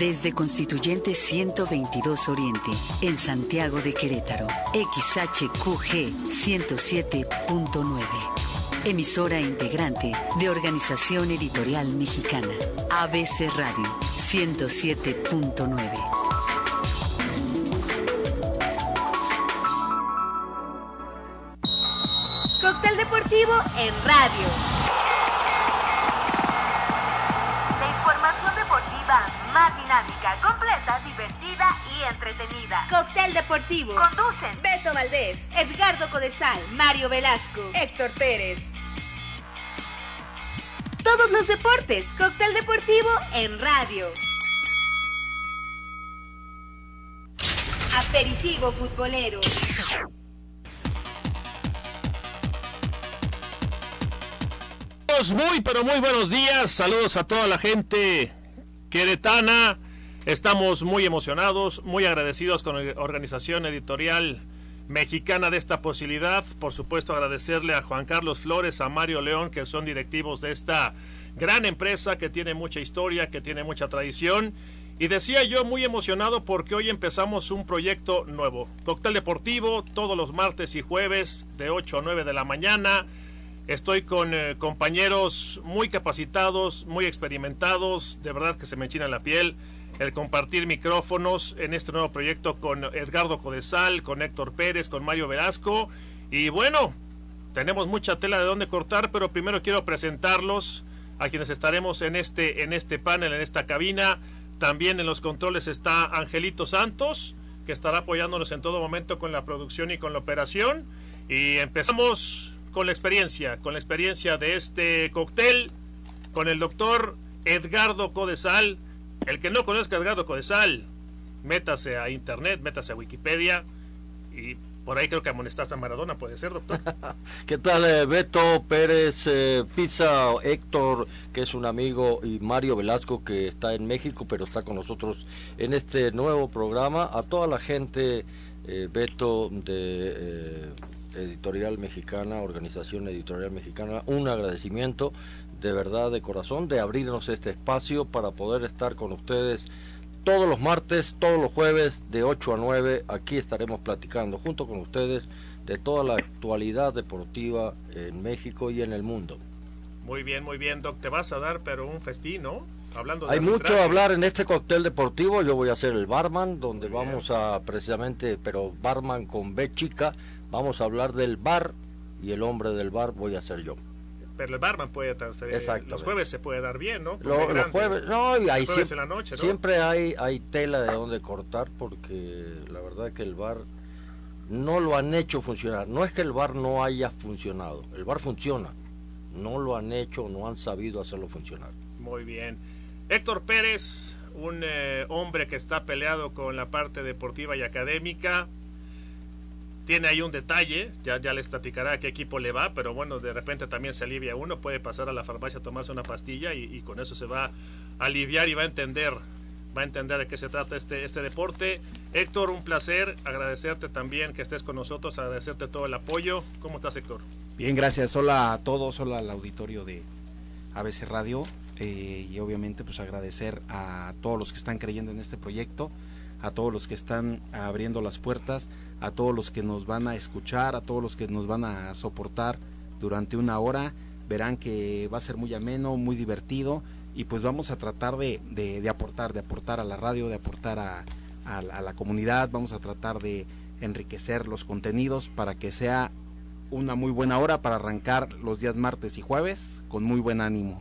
Desde Constituyente 122 Oriente, en Santiago de Querétaro, XHQG 107.9. Emisora integrante de Organización Editorial Mexicana, ABC Radio 107.9. Cóctel deportivo en radio. Entretenida. Cóctel deportivo. Conducen Beto Valdés, Edgardo Codesal, Mario Velasco, Héctor Pérez. Todos los deportes. Cóctel deportivo en radio. Aperitivo futbolero. Muy, pero muy buenos días. Saludos a toda la gente queretana. Estamos muy emocionados, muy agradecidos con la organización editorial mexicana de esta posibilidad. Por supuesto, agradecerle a Juan Carlos Flores, a Mario León, que son directivos de esta gran empresa que tiene mucha historia, que tiene mucha tradición. Y decía yo muy emocionado porque hoy empezamos un proyecto nuevo. Cóctel deportivo todos los martes y jueves de 8 a 9 de la mañana. Estoy con eh, compañeros muy capacitados, muy experimentados, de verdad que se me enchina la piel el compartir micrófonos en este nuevo proyecto con Edgardo Codesal, con Héctor Pérez, con Mario Velasco. Y bueno, tenemos mucha tela de dónde cortar, pero primero quiero presentarlos a quienes estaremos en este, en este panel, en esta cabina. También en los controles está Angelito Santos, que estará apoyándonos en todo momento con la producción y con la operación. Y empezamos con la experiencia, con la experiencia de este cóctel, con el doctor Edgardo Codesal. El que no conozca a Edgardo Codesal, métase a internet, métase a Wikipedia y por ahí creo que amonestaste a Maradona, puede ser, doctor. ¿Qué tal, eh, Beto Pérez eh, Héctor, que es un amigo, y Mario Velasco, que está en México, pero está con nosotros en este nuevo programa? A toda la gente, eh, Beto, de Editorial Mexicana, Organización Editorial Mexicana, un agradecimiento de verdad, de corazón, de abrirnos este espacio para poder estar con ustedes todos los martes, todos los jueves, de 8 a 9. Aquí estaremos platicando junto con ustedes de toda la actualidad deportiva en México y en el mundo. Muy bien, muy bien, Doc. Te vas a dar, pero un festín, ¿no? Hablando de Hay mucho a hablar en este cóctel deportivo. Yo voy a ser el barman, donde vamos a precisamente, pero barman con B chica, vamos a hablar del bar y el hombre del bar voy a ser yo pero el barman puede los jueves se puede dar bien, ¿no? los jueves, no, y ahí siempre, la noche, siempre hay, hay tela de donde cortar porque la verdad que el bar no lo han hecho funcionar. No es que el bar no haya funcionado, el bar funciona, no lo han hecho, no han sabido hacerlo funcionar. Muy bien. Héctor Pérez, un eh, hombre que está peleado con la parte deportiva y académica, tiene ahí un detalle, ya, ya les platicará a qué equipo le va, pero bueno, de repente también se alivia uno, puede pasar a la farmacia a tomarse una pastilla y, con eso se va a aliviar y va a entender, va a entender de qué se trata este, este deporte. Héctor, un placer, agradecerte también que estés con nosotros, agradecerte todo el apoyo. ¿Cómo estás, Héctor? Bien, gracias. Hola a todos, hola al auditorio de ABC Radio eh, y obviamente pues agradecer a todos los que están creyendo en este proyecto a todos los que están abriendo las puertas, a todos los que nos van a escuchar, a todos los que nos van a soportar durante una hora. Verán que va a ser muy ameno, muy divertido y pues vamos a tratar de, de, aportar, de aportar a la radio, de aportar a, a, la comunidad, vamos a tratar de enriquecer los contenidos para que sea una muy buena hora para arrancar los días martes y jueves con muy buen ánimo.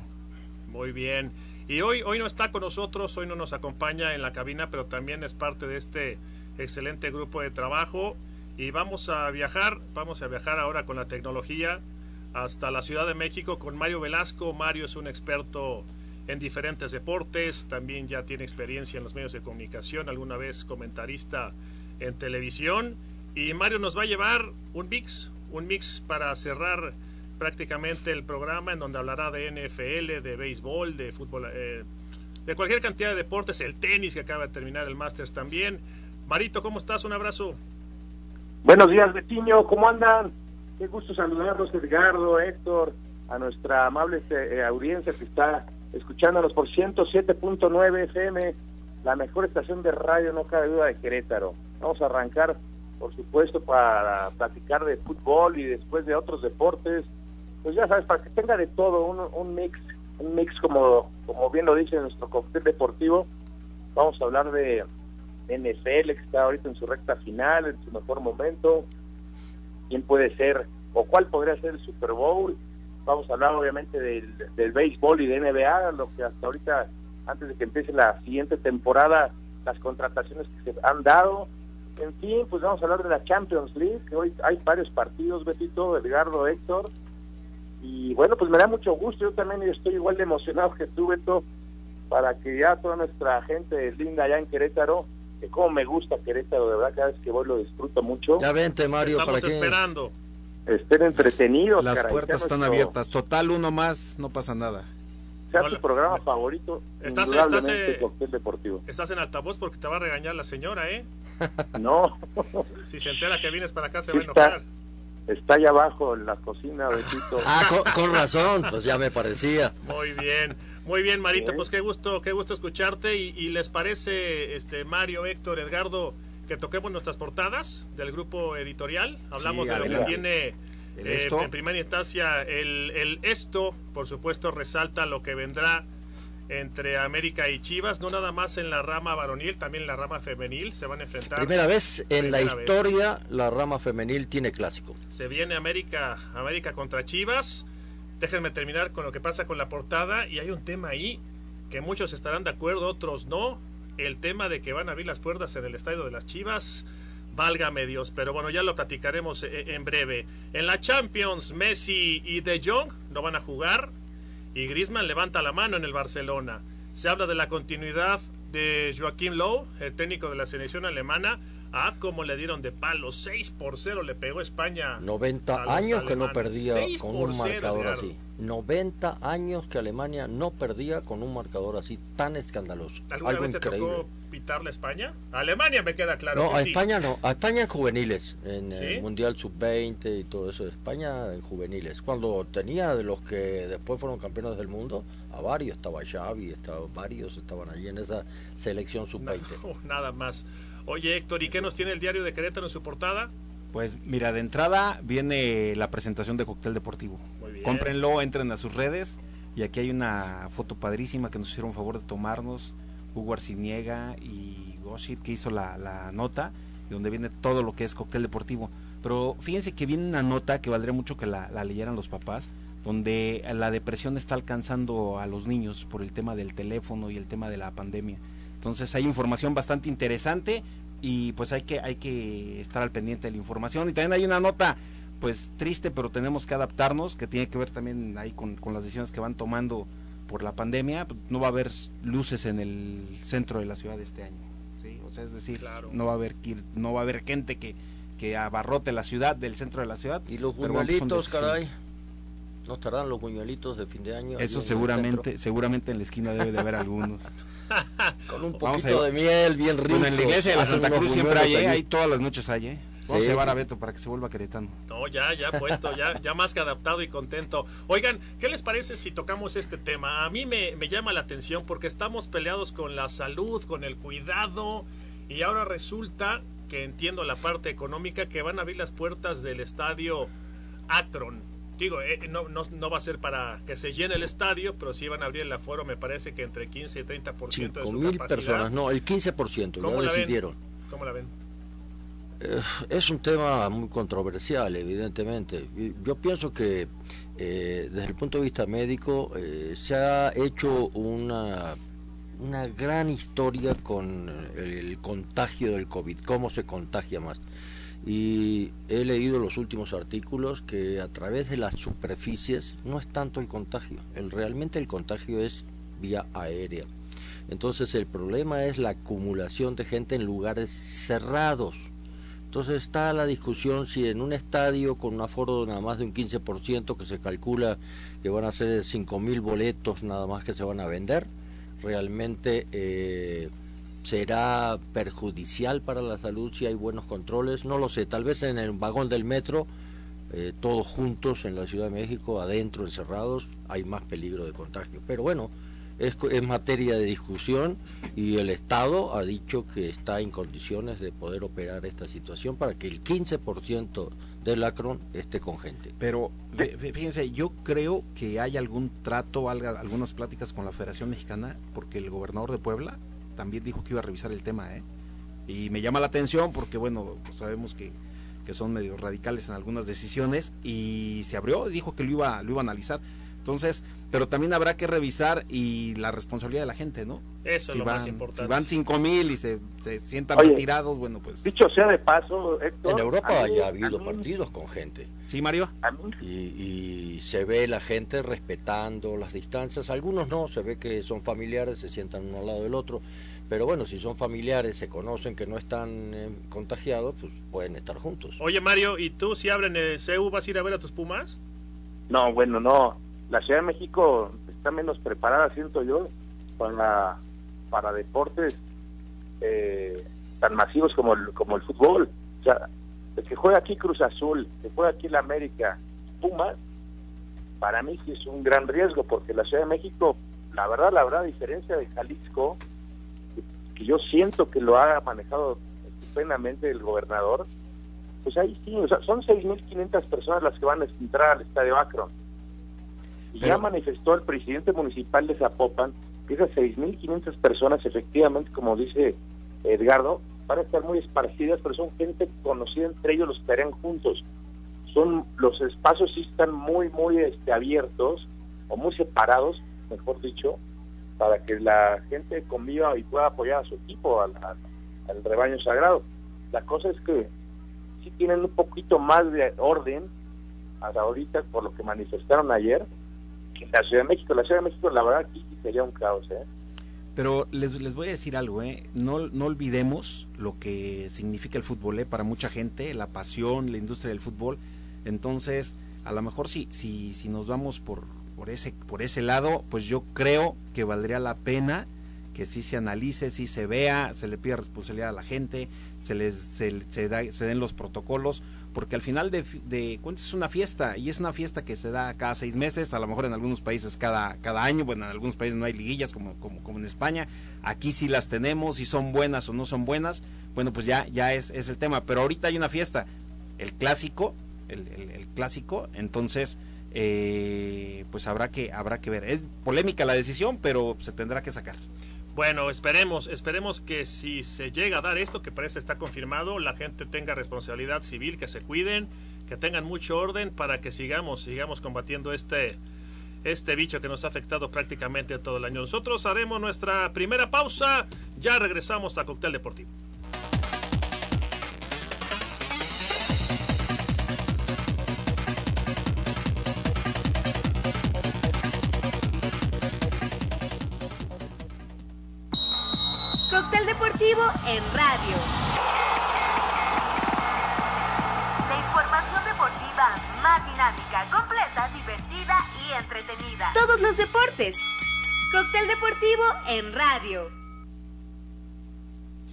Muy bien. Y hoy, hoy no está con nosotros, hoy no nos acompaña en la cabina, pero también es parte de este excelente grupo de trabajo. Y vamos a viajar, vamos a viajar ahora con la tecnología hasta la Ciudad de México con Mario Velasco. Mario es un experto en diferentes deportes, también ya tiene experiencia en los medios de comunicación, alguna vez comentarista en televisión. Y Mario nos va a llevar un mix, un mix para cerrar prácticamente el programa en donde hablará de NFL, de béisbol, de fútbol, eh, de cualquier cantidad de deportes, el tenis que acaba de terminar el Masters también. Marito, ¿cómo estás? Un abrazo. Buenos días, Betiño, ¿cómo andan? Qué gusto saludarlos, Edgardo, Héctor, a nuestra amable eh, audiencia que está escuchándonos por 107.9 FM la mejor estación de radio, no cabe duda, de Querétaro. Vamos a arrancar, por supuesto, para platicar de fútbol y después de otros deportes. Pues ya sabes, para que tenga de todo, un, un mix, un mix como, como bien lo dice nuestro cóctel deportivo. Vamos a hablar de NFL, que está ahorita en su recta final, en su mejor momento. ¿Quién puede ser o cuál podría ser el Super Bowl? Vamos a hablar obviamente del, del béisbol y de NBA, lo que hasta ahorita antes de que empiece la siguiente temporada, las contrataciones que se han dado. En fin, pues vamos a hablar de la Champions League, que hoy hay varios partidos, Betito, Edgardo, Héctor. Y bueno, pues me da mucho gusto, yo también estoy igual de emocionado que tú, Beto, para que ya toda nuestra gente linda allá en Querétaro, que como me gusta Querétaro, de verdad, cada vez que voy lo disfruto mucho. Ya vente, Mario, Estamos para que... esperando. Estén entretenidos. Las caray, puertas están nuestro- abiertas. Total, uno más, no pasa nada. Sea Hola. tu programa favorito, Estás- indudablemente estás, eh, Cóctel Deportivo. Estás en altavoz porque te va a regañar la señora, ¿eh? No, Si se entera que vienes para acá se va a enojar. está allá abajo en la cocina, Betito. Ah, con, con razón, pues ya me parecía. Muy bien, muy bien, Marito. Bien. Pues qué gusto, qué gusto escucharte. Y, y les parece, este Mario, Héctor, Edgardo, que toquemos nuestras portadas del grupo editorial. Hablamos Sí, de lo que tiene El eh, esto. en primera instancia el, el esto. Por supuesto, resalta lo que vendrá entre América y Chivas, no nada más en la rama varonil, también en la rama femenil se van a enfrentar. Primera vez en la vez. historia la rama femenil tiene clásico. Se viene América, América contra Chivas. Déjenme terminar con lo que pasa con la portada. Y hay un tema ahí que muchos estarán de acuerdo, otros no. El tema de que van a abrir las puertas en el estadio de las Chivas. Válgame Dios, pero bueno, ya lo platicaremos eh, en breve. En la Champions, Messi y De Jong no van a jugar. Y Griezmann levanta la mano en el Barcelona. Se habla de la continuidad de Joaquín Lowe, el técnico de la selección alemana. Ah, como le dieron de palo. 6 por 0 le pegó España. 90 a los años que no perdía con un marcador así. 90 años que Alemania no perdía con un marcador así tan escandaloso. ¿Alguna Algo vez te increíble. tocó pitarle a España? A Alemania me queda claro. no, que a sí. España no, a España en juveniles, en ¿Sí? el Mundial Sub-20 y todo eso, España en juveniles. Cuando tenía de los que después fueron campeones del mundo, a varios, estaba Xavi, estaba, varios estaban allí en esa selección Sub-20. No, nada más. Oye, Héctor, ¿y qué nos tiene el diario de Querétaro en su portada? Pues mira, de entrada viene la presentación de Cóctel Deportivo. Muy bien. Cómprenlo, entren a sus redes. Y aquí hay una foto padrísima que nos hicieron favor de tomarnos. Hugo Arciniega y Goshit que hizo la, la nota, y donde viene todo lo que es Cóctel Deportivo. Pero fíjense que viene una nota que valdría mucho que la, la leyeran los papás, donde la depresión está alcanzando a los niños por el tema del teléfono y el tema de la pandemia. Entonces hay información bastante interesante y pues hay que hay que estar al pendiente de la información y también hay una nota pues triste pero tenemos que adaptarnos que tiene que ver también ahí con, con las decisiones que van tomando por la pandemia pues, no va a haber luces en el centro de la ciudad este año ¿sí? o sea es decir Claro. no va a haber no va a haber gente que que abarrote la ciudad del centro de la ciudad Y los buñuelitos, caray. ¿No estarán los buñuelitos de fin de año? eso seguramente seguramente en la esquina debe de haber algunos? Con un poquito de miel bien rico. bueno en la iglesia de la Santa Cruz siempre hay ¿eh? ahí todas las noches hay ¿eh? vamos Sí, a llevar a sí. Beto para que se vuelva queretano No, ya, ya puesto, ya, ya más que adaptado y contento. Oigan, ¿qué les parece si tocamos este tema? A mí me, me llama la atención porque estamos peleados con la salud, con el cuidado, y ahora resulta que entiendo la parte económica que van a abrir las puertas del estadio Akron. Digo, eh, no, no, no va a ser para que se llene el estadio, pero sí van a abrir el aforo, me parece que entre 15 y 30% de 5 su mil capacidad. personas, no, el 15%, ¿Cómo ya la ven? decidieron. ¿Cómo la ven? Eh, es un tema muy controversial, evidentemente. Yo pienso que eh, desde el punto de vista médico se ha hecho una, una gran historia con el, el contagio del COVID, cómo se contagia más. Y he leído los últimos artículos que a través de las superficies no es tanto el contagio, el, realmente el contagio es vía aérea. Entonces el problema es la acumulación de gente en lugares cerrados. Entonces está la discusión si en un estadio con un aforo de nada más de un 15% que se calcula que van a ser 5.000 boletos nada más que se van a vender, realmente eh, será perjudicial para la salud si hay buenos controles. No lo sé, tal vez en el vagón del metro, eh, todos juntos en la Ciudad de México, adentro, encerrados, hay más peligro de contagio. Pero bueno, es, es materia de discusión y el Estado ha dicho que está en condiciones de poder operar esta situación para que el 15% del Acron esté con gente. Pero fíjense, yo creo que hay algún trato, algunas pláticas con la Federación Mexicana, porque el gobernador de Puebla también dijo que iba a revisar el tema, ¿eh? Y me llama la atención porque, bueno, pues sabemos que, que son medio radicales en algunas decisiones y se abrió, dijo que lo iba, lo iba a analizar. Entonces, pero también habrá que revisar y la responsabilidad de la gente, ¿no? Eso es lo más importante. Si van cinco mil y se, se sientan retirados, bueno, pues... Dicho sea de paso, Héctor... En Europa ya ha habido partidos con gente. ¿Sí, Mario? Y, y, se ve la gente respetando las distancias. Algunos no, se ve que son familiares, se sientan uno al lado del otro. Pero bueno, si son familiares, se conocen que no están eh, contagiados, pues pueden estar juntos. Oye, Mario, ¿y tú si abren el CEU vas a ir a ver a tus Pumas? No, bueno, no la Ciudad de México está menos preparada, siento yo, para, para deportes eh, tan masivos como el, como el fútbol. O sea, el que juega aquí Cruz Azul, que juega aquí la América, Pumas, para mí sí es un gran riesgo, porque la Ciudad de México, la verdad, la verdad, a diferencia de Jalisco, que, yo siento que lo ha manejado estupendamente el gobernador, pues ahí sí, o sea, son 6.500 personas las que van a entrar al Estadio Akron ya manifestó el presidente municipal de Zapopan que esas 6.500 personas, efectivamente, como dice Edgardo, van a estar muy esparcidas, pero son gente conocida entre ellos, los estarían juntos. Son Los espacios sí están muy, muy este, abiertos o muy separados, mejor dicho, para que la gente conviva y pueda apoyar a su equipo, al, al rebaño sagrado. La cosa es que sí tienen un poquito más de orden hasta ahorita por lo que manifestaron ayer, la Ciudad de México. La Ciudad de México, la verdad, aquí sería un caos, ¿eh? Pero les, les voy a decir algo, ¿eh? No, no olvidemos lo que significa el fútbol, ¿eh? Para mucha gente, la pasión, la industria del fútbol. Entonces, a lo mejor si, si, si nos vamos por, por, ese, por ese lado, pues yo creo que valdría la pena que sí se analice, sí se vea, se le pida responsabilidad a la gente, se les se, se den los protocolos, porque al final de, cuentas es una fiesta y es una fiesta que se da cada seis meses, a lo mejor en algunos países cada, cada año, bueno, en algunos países no hay liguillas como, como, como en España, aquí sí las tenemos, si son buenas o no son buenas, bueno, pues ya, ya es, el tema, pero ahorita hay una fiesta, el clásico, el, clásico, entonces... Eh, pues habrá que habrá que ver es polémica la decisión pero se tendrá que sacar bueno, esperemos, esperemos que si se llega a dar esto, que parece está confirmado, la gente tenga responsabilidad civil, que se cuiden, que tengan mucho orden para que sigamos, sigamos combatiendo este, este bicho que nos ha afectado prácticamente todo el año. Nosotros haremos nuestra primera pausa, ya regresamos a Cóctel Deportivo. En radio. La información deportiva más dinámica, completa, divertida y entretenida. Todos los deportes. Cóctel deportivo en radio.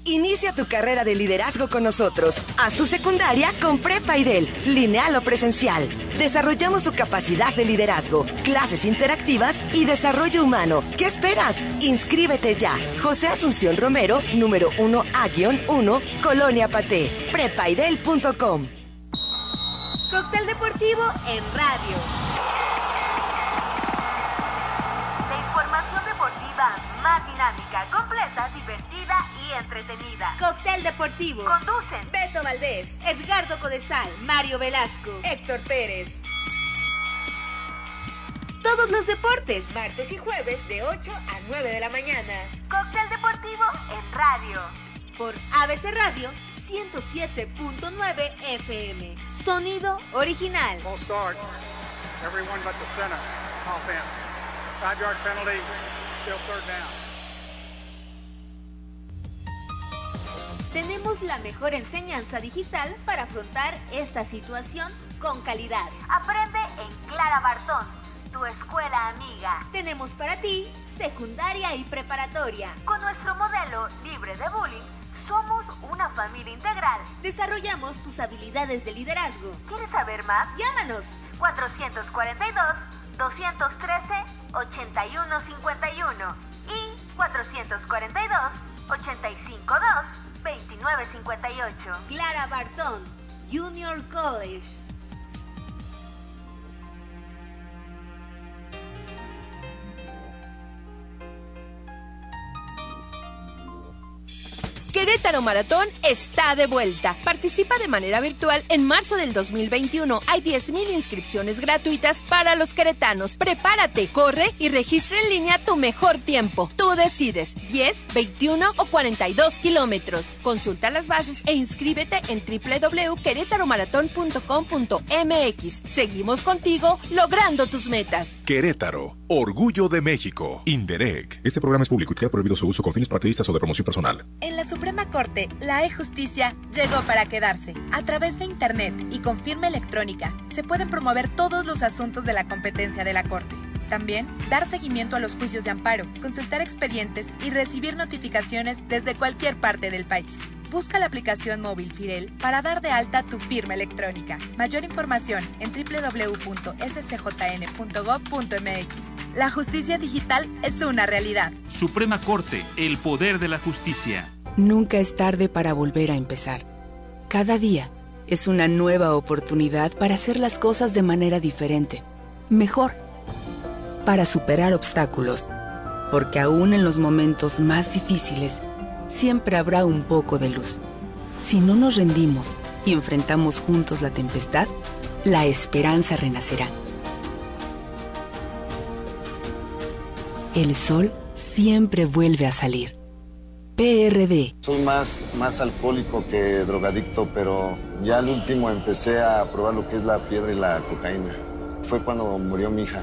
Inicia tu carrera de liderazgo con nosotros. Haz tu secundaria con Prepa IDEL, lineal o presencial. Desarrollamos tu capacidad de liderazgo, clases interactivas y desarrollo humano. ¿Qué esperas? Inscríbete ya. José Asunción Romero, número 1A-1, Colonia Paté. Prepaidel.com. Cóctel deportivo en radio. Entretenida. Cóctel deportivo. Conducen Beto Valdés, Edgardo Codesal, Mario Velasco, Héctor Pérez. Todos los deportes, martes y jueves de 8 a 9 de la mañana. Cóctel deportivo en radio. Por ABC Radio 107.9 FM. Sonido original. Full start. Everyone but the center. Offense. Five yard penalty. Still third down. Tenemos la mejor enseñanza digital para afrontar esta situación con calidad. Aprende en Clara Bartón, tu escuela amiga. Tenemos para ti secundaria y preparatoria. Con nuestro modelo libre de bullying, somos una familia integral. Desarrollamos tus habilidades de liderazgo. ¿Quieres saber más? Llámanos 442 213-8151 y 442-85-2-2958. Clara Bartón, Junior College. Querétaro Maratón está de vuelta. Participa de manera virtual en marzo del 2021. Hay 10.000 inscripciones gratuitas para los queretanos. Prepárate, corre y registra en línea tu mejor tiempo. Tú decides 10, 21 o 42 kilómetros. Consulta las bases e inscríbete en www.querétaromaratón.com.mx. Seguimos contigo logrando tus metas. Querétaro, Orgullo de México. Inderec. Este programa es público y queda prohibido su uso con fines partidistas o de promoción personal. En la Suprema Corte, la e-justicia llegó para quedarse. A través de Internet y con firma electrónica, se pueden promover todos los asuntos de la competencia de la Corte. También, dar seguimiento a los juicios de amparo, consultar expedientes y recibir notificaciones desde cualquier parte del país. Busca la aplicación móvil Firel para dar de alta tu firma electrónica. Mayor información en www.scjn.gov.mx. La justicia digital es una realidad. Suprema Corte, el poder de la justicia. Nunca es tarde para volver a empezar. Cada día es una nueva oportunidad para hacer las cosas de manera diferente, mejor, para superar obstáculos, porque aún en los momentos más difíciles, siempre habrá un poco de luz. Si no nos rendimos y enfrentamos juntos la tempestad, la esperanza renacerá. El sol siempre vuelve a salir. PRD. Soy más, más alcohólico que drogadicto, pero ya al último empecé a probar lo que es la piedra y la cocaína. Fue cuando murió mi hija.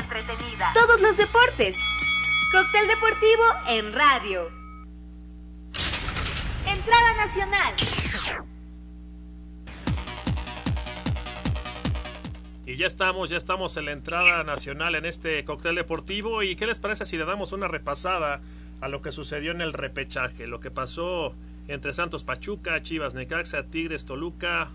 Entretenida. Todos los deportes. Cóctel deportivo en radio. Entrada nacional. Y ya estamos, ya estamos en la entrada nacional en este cóctel deportivo. ¿Y qué les parece si le damos una repasada a lo que sucedió en el repechaje? Lo que pasó entre Santos Pachuca, Chivas Necaxa, Tigres Toluca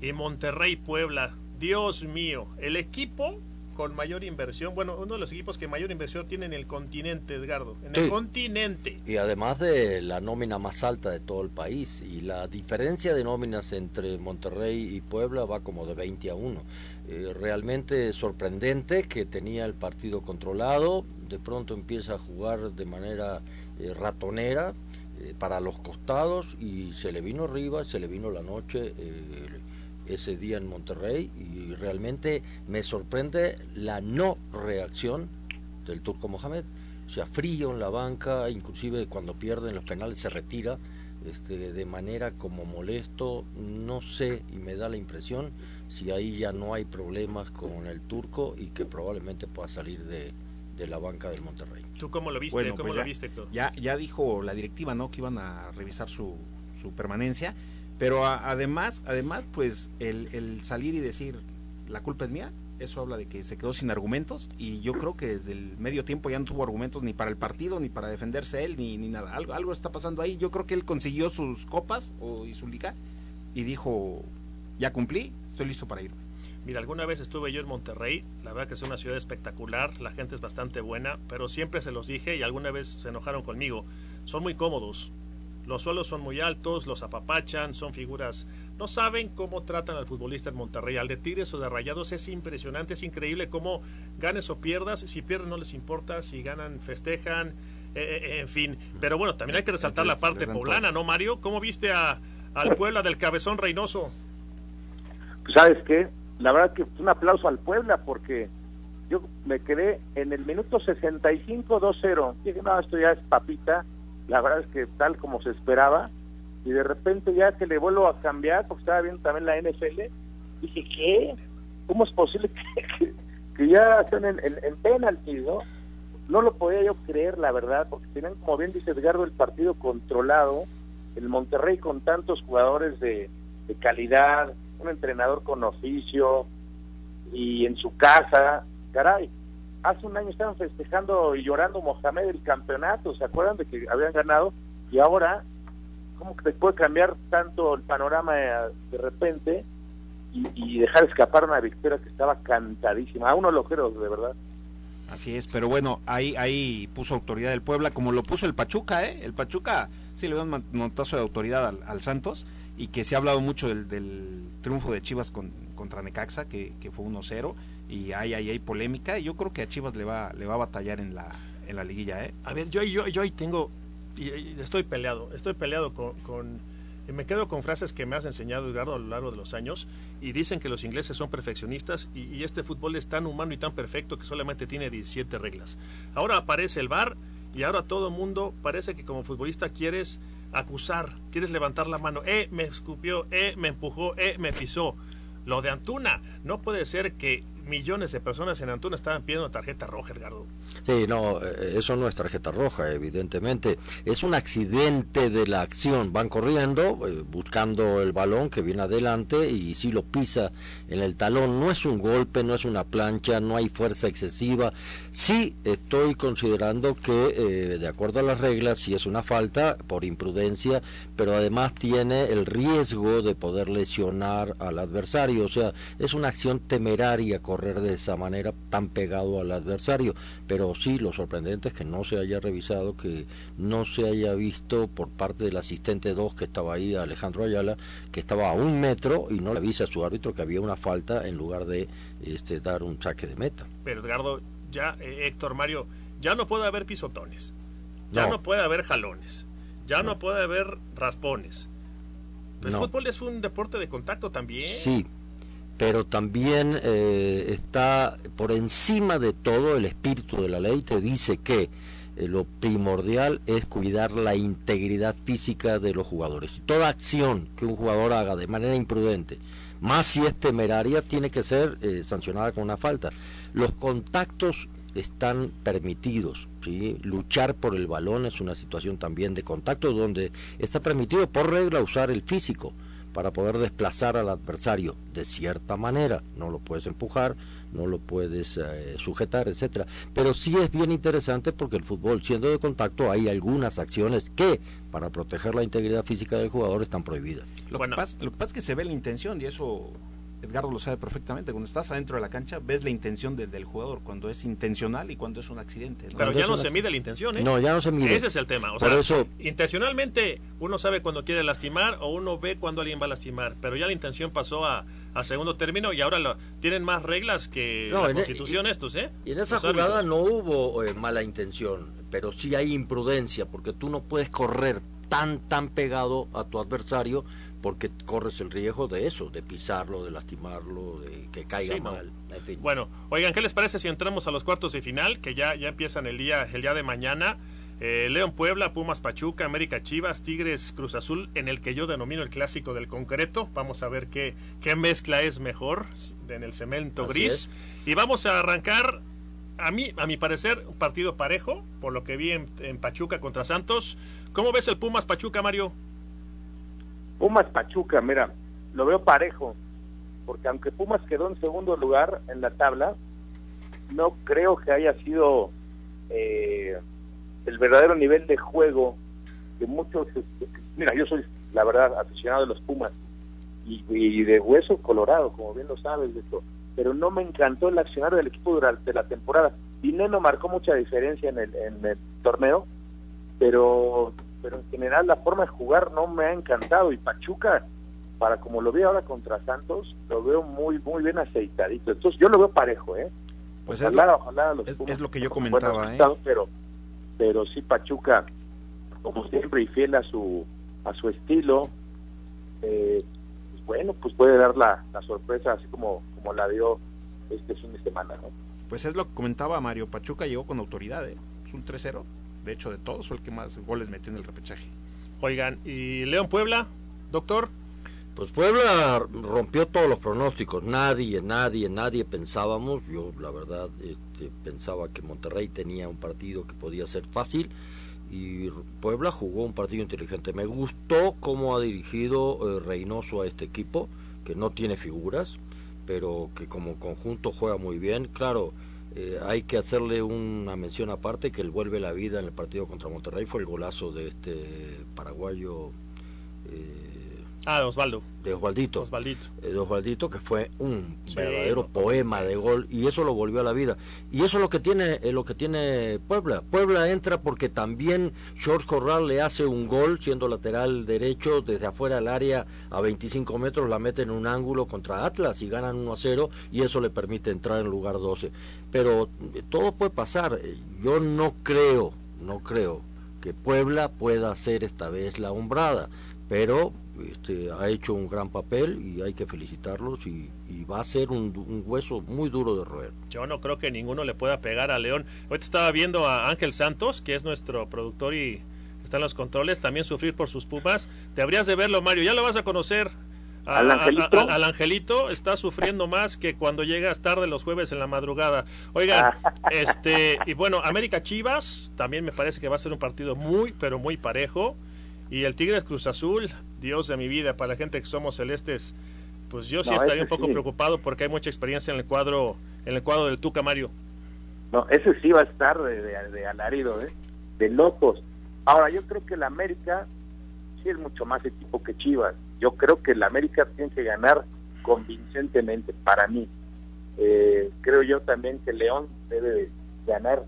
y Monterrey Puebla. Dios mío, el equipo con mayor inversión, bueno, uno de los equipos que mayor inversión tiene en el continente, Edgardo, en el continente. Y además de la nómina más alta de todo el país. Y la diferencia de nóminas entre Monterrey y Puebla va como de 20 a 1. Eh, realmente sorprendente que tenía el partido controlado. De pronto empieza a jugar de manera eh, ratonera eh, para los costados y se le vino arriba, se le vino la noche. eh, ese día en Monterrey y realmente me sorprende la no reacción del turco Mohamed. O sea, frío en la banca, inclusive cuando pierden los penales se retira este, de manera como molesto. No sé y me da la impresión si ahí ya no hay problemas con el turco y que probablemente pueda salir de, de la banca del Monterrey. ¿Tú cómo lo viste? Bueno, ¿Cómo pues lo ya- viste, Héctor? Ya, ya dijo la directiva, ¿no? Que iban a revisar su, su permanencia. Pero además, además, pues el, el salir y decir la culpa es mía, eso habla de que se quedó sin argumentos. Y yo creo que desde el medio tiempo ya no tuvo argumentos ni para el partido, ni para defenderse él, ni, ni nada. Algo, algo está pasando ahí. Yo creo que él consiguió sus copas o, y su liga y dijo, ya cumplí, estoy listo para irme. Mira, alguna vez estuve yo en Monterrey, la verdad que es una ciudad espectacular, la gente es bastante buena, pero siempre se los dije y alguna vez se enojaron conmigo, son muy cómodos, los suelos son muy altos, los apapachan, son figuras, no saben cómo tratan al futbolista en Monterrey, al de Tigres o de Rayados es impresionante, es increíble cómo ganes o pierdas, si pierden no les importa, si ganan festejan, eh, eh, en fin, pero bueno, también hay que resaltar la parte poblana. ¿no, Mario? ¿Cómo viste a, al Puebla del Cabezón Reynoso? Pues, ¿Sabes qué? La verdad que un aplauso al Puebla porque yo me quedé en el minuto 65-2-0. Dije, no, esto ya es papita. La verdad es que tal como se esperaba. Y de repente ya que le vuelvo a cambiar, porque estaba viendo también la NFL, Dije, ¿qué? ¿Cómo es posible que, ya están en, en, en penalti, no? No lo podía yo creer, la verdad, porque tenían, como bien dice Edgardo, el partido controlado, el Monterrey con tantos jugadores de calidad, un entrenador con oficio, y en su casa, caray, hace un año estaban festejando y llorando Mohamed el campeonato, ¿se acuerdan de que habían ganado? Y ahora, ¿cómo que puede cambiar tanto el panorama de repente y, dejar escapar una victoria que estaba cantadísima? A uno lo creo, de verdad. Así es, pero bueno, ahí, ahí puso autoridad del Puebla, como lo puso el Pachuca, ¿eh? El Pachuca sí le dio un montazo de autoridad al, Santos y que se ha hablado mucho del, del triunfo de Chivas con, contra Necaxa, que, que fue 1-0, y hay, hay, hay polémica, yo creo que a Chivas le va, le va a batallar en la, en la liguilla, ¿eh? A ver, yo, yo, yo ahí tengo, estoy peleado, estoy peleado con, me quedo con frases que me has enseñado, Edgardo, a lo largo de los años, y dicen que los ingleses son perfeccionistas y, y, este fútbol es tan humano y tan perfecto que solamente tiene 17 reglas. Ahora aparece el VAR y ahora todo el mundo parece que como futbolista quieres acusar, quieres levantar la mano, eh, me escupió, eh, me empujó, eh, me pisó. Lo de Antuna, no puede ser que millones de personas en Antuna estaban pidiendo tarjeta roja, Edgardo. Sí, no, eso no es tarjeta roja, evidentemente. Es un accidente de la acción. Van corriendo, eh, buscando el balón que viene adelante y si lo pisa en el talón. No es un golpe, no es una plancha, no hay fuerza excesiva. Sí estoy considerando que, eh, de acuerdo a las reglas, sí es una falta por imprudencia, pero además tiene el riesgo de poder lesionar al adversario. O sea, es una acción temeraria correr de esa manera tan pegado al adversario. Pero sí, lo sorprendente es que no se haya revisado, que no se haya visto por parte del asistente 2 que estaba ahí, Alejandro Ayala, que estaba a un metro y no le avisa a su árbitro que había una falta en lugar de este, dar un saque de meta. Pero Edgardo, ya, eh, Héctor Mario, ya no puede haber pisotones, ya no, no puede haber jalones, ya no, no puede haber raspones. El fútbol es un deporte de contacto también. Sí, pero también eh, está por encima de todo el espíritu de la ley, te dice que eh, lo primordial es cuidar la integridad física de los jugadores. Toda acción que un jugador haga de manera imprudente, más si es temeraria, tiene que ser eh, sancionada con una falta. Los contactos están permitidos. ¿sí? Luchar por el balón es una situación también de contacto donde está permitido por regla usar el físico para poder desplazar al adversario de cierta manera. No lo puedes empujar, no lo puedes eh, sujetar, etcétera. Pero sí es bien interesante porque el fútbol, siendo de contacto, hay algunas acciones que, para proteger la integridad física del jugador, están prohibidas. Lo, bueno. que, pasa, lo que pasa es que se ve la intención y eso Edgardo lo sabe perfectamente. Cuando estás adentro de la cancha, ves la intención de, del jugador, cuando es intencional y cuando es un accidente. ¿no? Pero ya no se mide la intención, ¿eh? No, ya no se mide. Ese es el tema. O Por sea, eso... intencionalmente uno sabe cuando quiere lastimar o uno ve cuando alguien va a lastimar, pero ya la intención pasó a, a segundo término y ahora lo, tienen más reglas que no, la en constitución e, estos, ¿eh? Y en esa Los jugada árbitros. no hubo eh, mala intención, pero sí hay imprudencia, porque tú no puedes correr tan, tan pegado a tu adversario porque corres el riesgo de eso, de pisarlo, de lastimarlo, de que caiga sí, mal. No. En fin. Bueno, oigan, ¿qué les parece si entramos a los cuartos de final, que ya, ya empiezan el día, el día de mañana? Eh, León Puebla, Pumas Pachuca, América Chivas, Tigres Cruz Azul, en el que yo denomino el clásico del concreto. Vamos a ver qué, qué mezcla es mejor en el cemento Así gris. Es. Y vamos a arrancar, a mí, a mi parecer, un partido parejo, por lo que vi en, en Pachuca contra Santos. ¿Cómo ves el Pumas Pachuca, Mario? Pumas Pachuca, mira, lo veo parejo, porque aunque Pumas quedó en segundo lugar en la tabla, no creo que haya sido eh, el verdadero nivel de juego de muchos. Mira, yo soy, la verdad, aficionado de los Pumas y, y de hueso colorado, como bien lo sabes, esto, pero no me encantó el accionario del equipo durante la temporada. Dineno marcó mucha diferencia en el, en el torneo, pero pero en general la forma de jugar no me ha encantado. Y Pachuca para como lo vi ahora contra Santos lo veo muy muy bien aceitadito. Entonces yo lo veo parejo eh pues ojalá, es, lo, ojalá los es, es, lo que yo comentaba ¿eh? pero pero sí Pachuca como siempre y fiel a su a su estilo eh, pues bueno pues puede dar la, la sorpresa así como como la dio este fin de semana no pues es lo que comentaba Mario Pachuca llegó con autoridad ¿eh? es un 3-0 de hecho de todos fue el que más goles metió en el repechaje. Oigan, ¿y León Puebla, doctor? Pues Puebla rompió todos los pronósticos. Nadie, nadie, nadie pensábamos. Yo, la verdad, este, pensaba que Monterrey tenía un partido que podía ser fácil y Puebla jugó un partido inteligente. Me gustó cómo ha dirigido eh, Reynoso a este equipo, que no tiene figuras, pero que como conjunto juega muy bien. Claro, eh, hay que hacerle una mención aparte que él vuelve la vida en el partido contra Monterrey. Fue el golazo de este paraguayo. Eh, Ah, de Osvaldo. De Osvaldito. Osvaldito. Eh, de Osvaldito, que fue un verdadero poema de gol y eso lo volvió a la vida. Y eso es lo que tiene eh, lo que tiene Puebla. Puebla entra porque también George Corral le hace un gol siendo lateral derecho desde afuera del área a 25 metros, la mete en un ángulo contra Atlas y ganan 1 a 0 y eso le permite entrar en lugar 12. Pero eh, todo puede pasar. Yo no creo, no creo que Puebla pueda hacer esta vez la hombrada, pero este, ha hecho un gran papel y hay que felicitarlos y, va a ser un, hueso muy duro de roer. Yo no creo que ninguno le pueda pegar a León. Ahorita estaba viendo a Ángel Santos, que es nuestro productor y está en los controles, también sufrir por sus pumas. Te habrías de verlo, Mario, ya lo vas a conocer. ¿Al, angelito? al angelito está sufriendo más que cuando llegas tarde los jueves en la madrugada. Oigan, este, y bueno, América Chivas también me parece que va a ser un partido muy, pero muy parejo. Y el Tigres Cruz Azul, Dios de mi vida, para la gente que somos celestes, pues yo sí estaría un poco preocupado porque hay mucha experiencia en el cuadro, en el cuadro del Tuca Mario. No, ese sí va a estar de, de, alarido, ¿eh? de locos. Ahora, yo creo que el América sí es mucho más equipo que Chivas. Yo creo que el América tiene que ganar convincentemente para mí. Eh, creo yo también que León debe ganar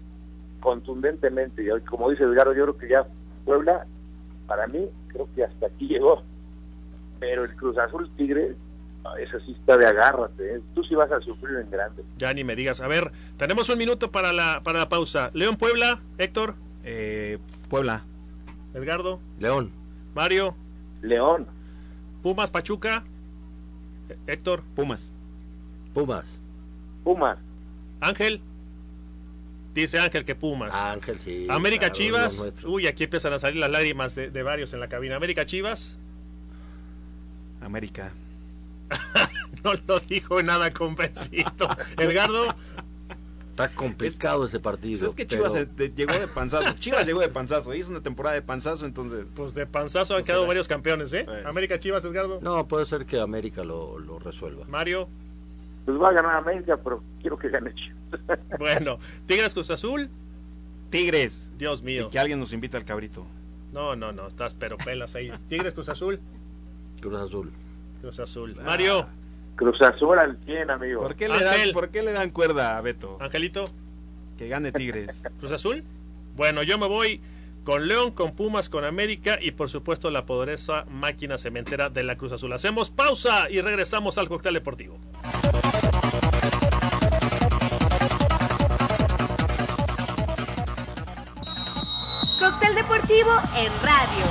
contundentemente. Y como dice Edgardo, yo creo que ya Puebla para mí creo que hasta aquí llegó. Pero el Cruz Azul Tigre, eso sí está de agárrate, ¿eh? tú sí vas a sufrir en grande. Ya ni me digas. A ver, tenemos un minuto para la, para la pausa. León Puebla, Héctor. Eh, Puebla. Edgardo. León. Mario. León. Pumas Pachuca. Héctor. Pumas. Pumas. Pumas. Ángel. Dice Ángel que Pumas. Ángel, sí. América Chivas. Uy, aquí empiezan a salir las lágrimas de, varios en la cabina. América Chivas. América. no lo dijo nada convencido. Edgardo. Está complicado ese partido. Pues es que Chivas llegó de panzazo. Chivas llegó de panzazo. Hizo una temporada de panzazo, entonces. Pues de panzazo han pues quedado varios campeones, ¿eh? América Chivas, Edgardo. No, puede ser que América lo, lo resuelva. Mario. Pues va a ganar América, pero quiero que gane Chivas. bueno, Tigres Cruz Azul. Tigres. Dios mío. Y que alguien nos invita al cabrito. No, no, no, estás pero pelas ahí. Tigres Cruz Azul. Cruz Azul. Cruz Azul. Mario. Ah. Cruz Azul al 100, amigo. ¿Por qué, le dan, ¿Por qué le dan cuerda a Beto? Angelito. Que gane Tigres. Cruz Azul. Bueno, yo me voy con León, con Pumas, con América y por supuesto la poderosa máquina cementera de la Cruz Azul. Hacemos pausa y regresamos al cóctel deportivo. Cóctel deportivo en radio.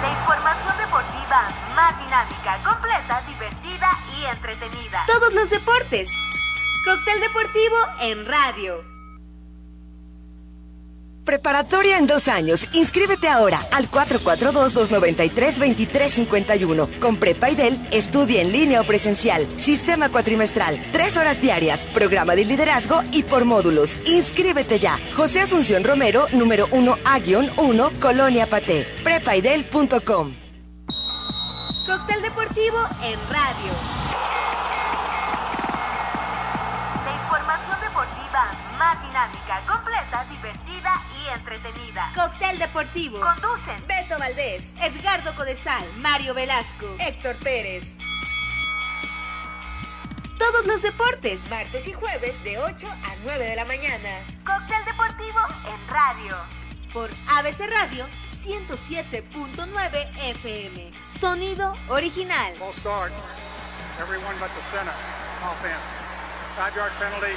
La información deportiva más dinámica, completa, divertida y entretenida. Todos los deportes. Cóctel deportivo en radio. Preparatoria en dos años. Inscríbete ahora al 442-293-2351. Con Prepa Idel, estudia en línea o presencial. Sistema cuatrimestral. Tres horas diarias. Programa de liderazgo y por módulos. Inscríbete ya. José Asunción Romero, número 1A-1, Colonia Paté. Prepaidel.com. Cóctel deportivo en radio. La información deportiva más dinámica, divertida y entretenida. Cóctel deportivo. Conducen Beto Valdés, Edgardo Codesal, Mario Velasco, Héctor Pérez. Todos los deportes, martes y jueves de 8 a 9 de la mañana. Cóctel deportivo en radio. Por ABC Radio 107.9 FM. Sonido original. start. Everyone but the center. Offense. Five yard penalty.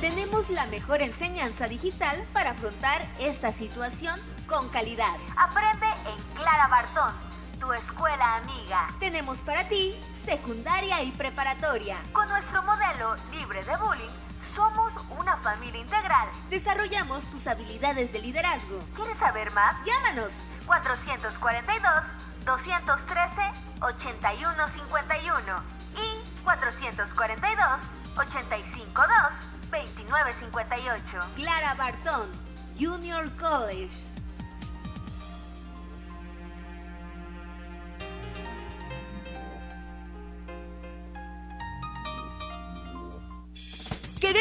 Tenemos la mejor enseñanza digital para afrontar esta situación con calidad. Aprende en Clara Bartón, tu escuela amiga. Tenemos para ti secundaria y preparatoria. Con nuestro modelo libre de bullying, Somos una familia integral. Desarrollamos tus habilidades de liderazgo. ¿Quieres saber más? Llámanos 442 213 8151 y 442 852 2958. Clara Bartón, Junior College.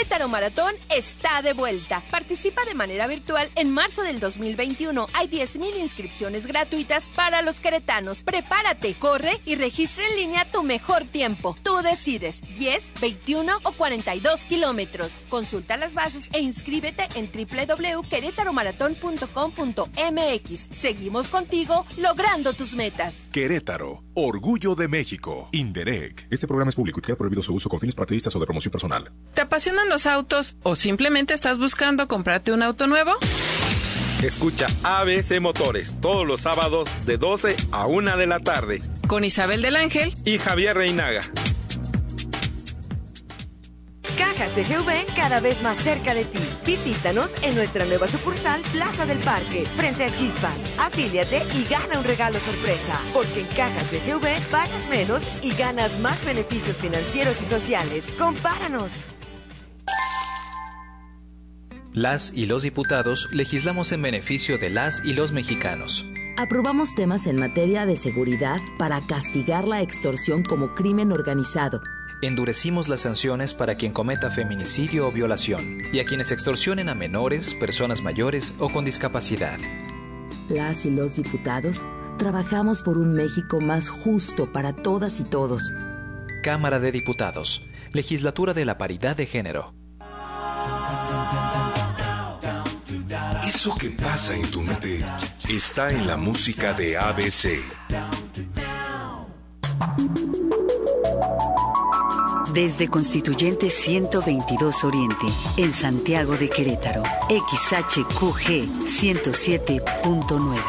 Querétaro Maratón está de vuelta. Participa de manera virtual en marzo del 2021. Hay 10.000 inscripciones gratuitas para los queretanos. Prepárate, corre y registra en línea tu mejor tiempo. Tú decides 10, 21 o 42 kilómetros. Consulta las bases e inscríbete en www.querétaromaratón.com.mx. Seguimos contigo logrando tus metas. Querétaro, Orgullo de México. Inderec. Este programa es público y queda prohibido su uso con fines partidistas o de promoción personal. ¿Te apasionan los autos o simplemente estás buscando comprarte un auto nuevo? Escucha ABC Motores todos los sábados de 12 a 1 de la tarde. Con Isabel del Ángel y Javier Reinaga. Caja CGV cada vez más cerca de ti. Visítanos en nuestra nueva sucursal Plaza del Parque, frente a Chispas. Afíliate y gana un regalo sorpresa. Porque en Caja CGV pagas menos y ganas más beneficios financieros y sociales. Compáranos. Las y los diputados legislamos en beneficio de las y los mexicanos. Aprobamos temas en materia de seguridad para castigar la extorsión como crimen organizado. Endurecimos las sanciones para quien cometa feminicidio o violación y a quienes extorsionen a menores, personas mayores o con discapacidad. Las y los diputados trabajamos por un México más justo para todas y todos. Cámara de Diputados, Legislatura de la Paridad de Género. Eso que pasa en tu mente está en la música de ABC. Desde Constituyente 122 Oriente, en Santiago de Querétaro, XHQG 107.9.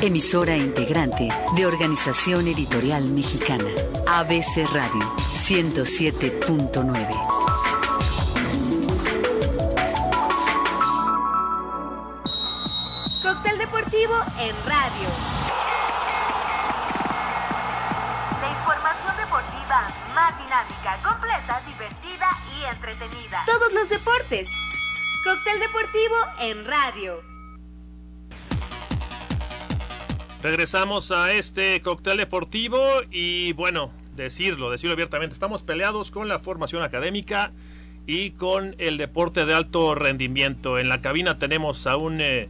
Emisora integrante de Organización Editorial Mexicana, ABC Radio 107.9. Cóctel deportivo en radio. Entretenida. Todos los deportes. Cóctel deportivo en radio. Regresamos a este cóctel deportivo y bueno, decirlo, decirlo abiertamente, estamos peleados con la formación académica y con el deporte de alto rendimiento. En la cabina tenemos a un eh,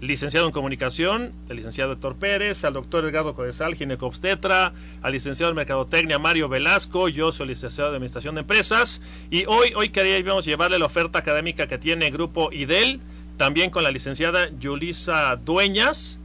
licenciado en comunicación, el licenciado Héctor Pérez, al doctor Edgardo Codesal, ginecobstetra, al licenciado en mercadotecnia Mario Velasco, yo soy licenciado de administración de empresas y hoy, hoy queríamos llevarle la oferta académica que tiene el grupo IDEL, también con la licenciada Yulisa Dueñas.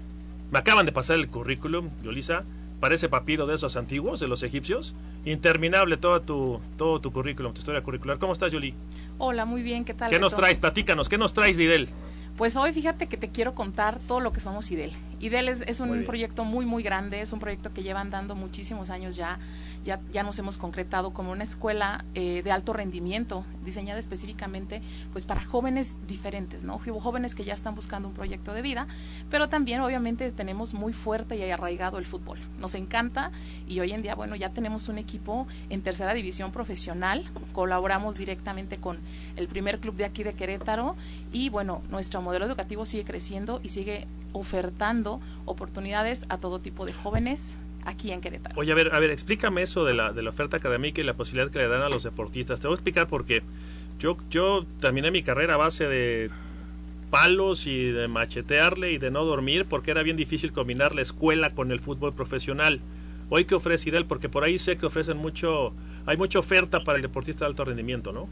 Me acaban de pasar el currículum, Yulisa. Parece papiro de esos antiguos, de los egipcios. Interminable todo tu, todo tu currículum, tu historia curricular. ¿Cómo estás, Yuli? Hola, muy bien, ¿qué tal? ¿Qué nos traes? Platícanos, ¿qué nos traes de IDEL? Pues hoy fíjate que te quiero contar todo lo que somos IDEL. IDEL es, Muy un proyecto muy, muy grande, es un proyecto que llevan dando muchísimos años ya. Ya, ya nos hemos concretado como una escuela eh, de alto rendimiento, diseñada específicamente pues para jóvenes diferentes, ¿no? Jóvenes que ya están buscando un proyecto de vida, pero también obviamente tenemos muy fuerte y arraigado el fútbol. Nos encanta y hoy en día, bueno, ya tenemos un equipo en tercera división profesional, colaboramos directamente con el primer club de aquí de Querétaro y bueno, nuestro modelo educativo sigue creciendo y sigue ofertando oportunidades a todo tipo de jóvenes aquí en Querétaro. Oye, a ver, a ver, explícame eso de la, de la oferta académica y la posibilidad que le dan a los deportistas. Te voy a explicar por qué. Yo, yo terminé mi carrera a base de palos y de machetearle y de no dormir porque era bien difícil combinar la escuela con el fútbol profesional. Hoy que ofrece IDEL, porque por ahí sé que ofrecen mucho, hay mucha oferta para el deportista de alto rendimiento, ¿no?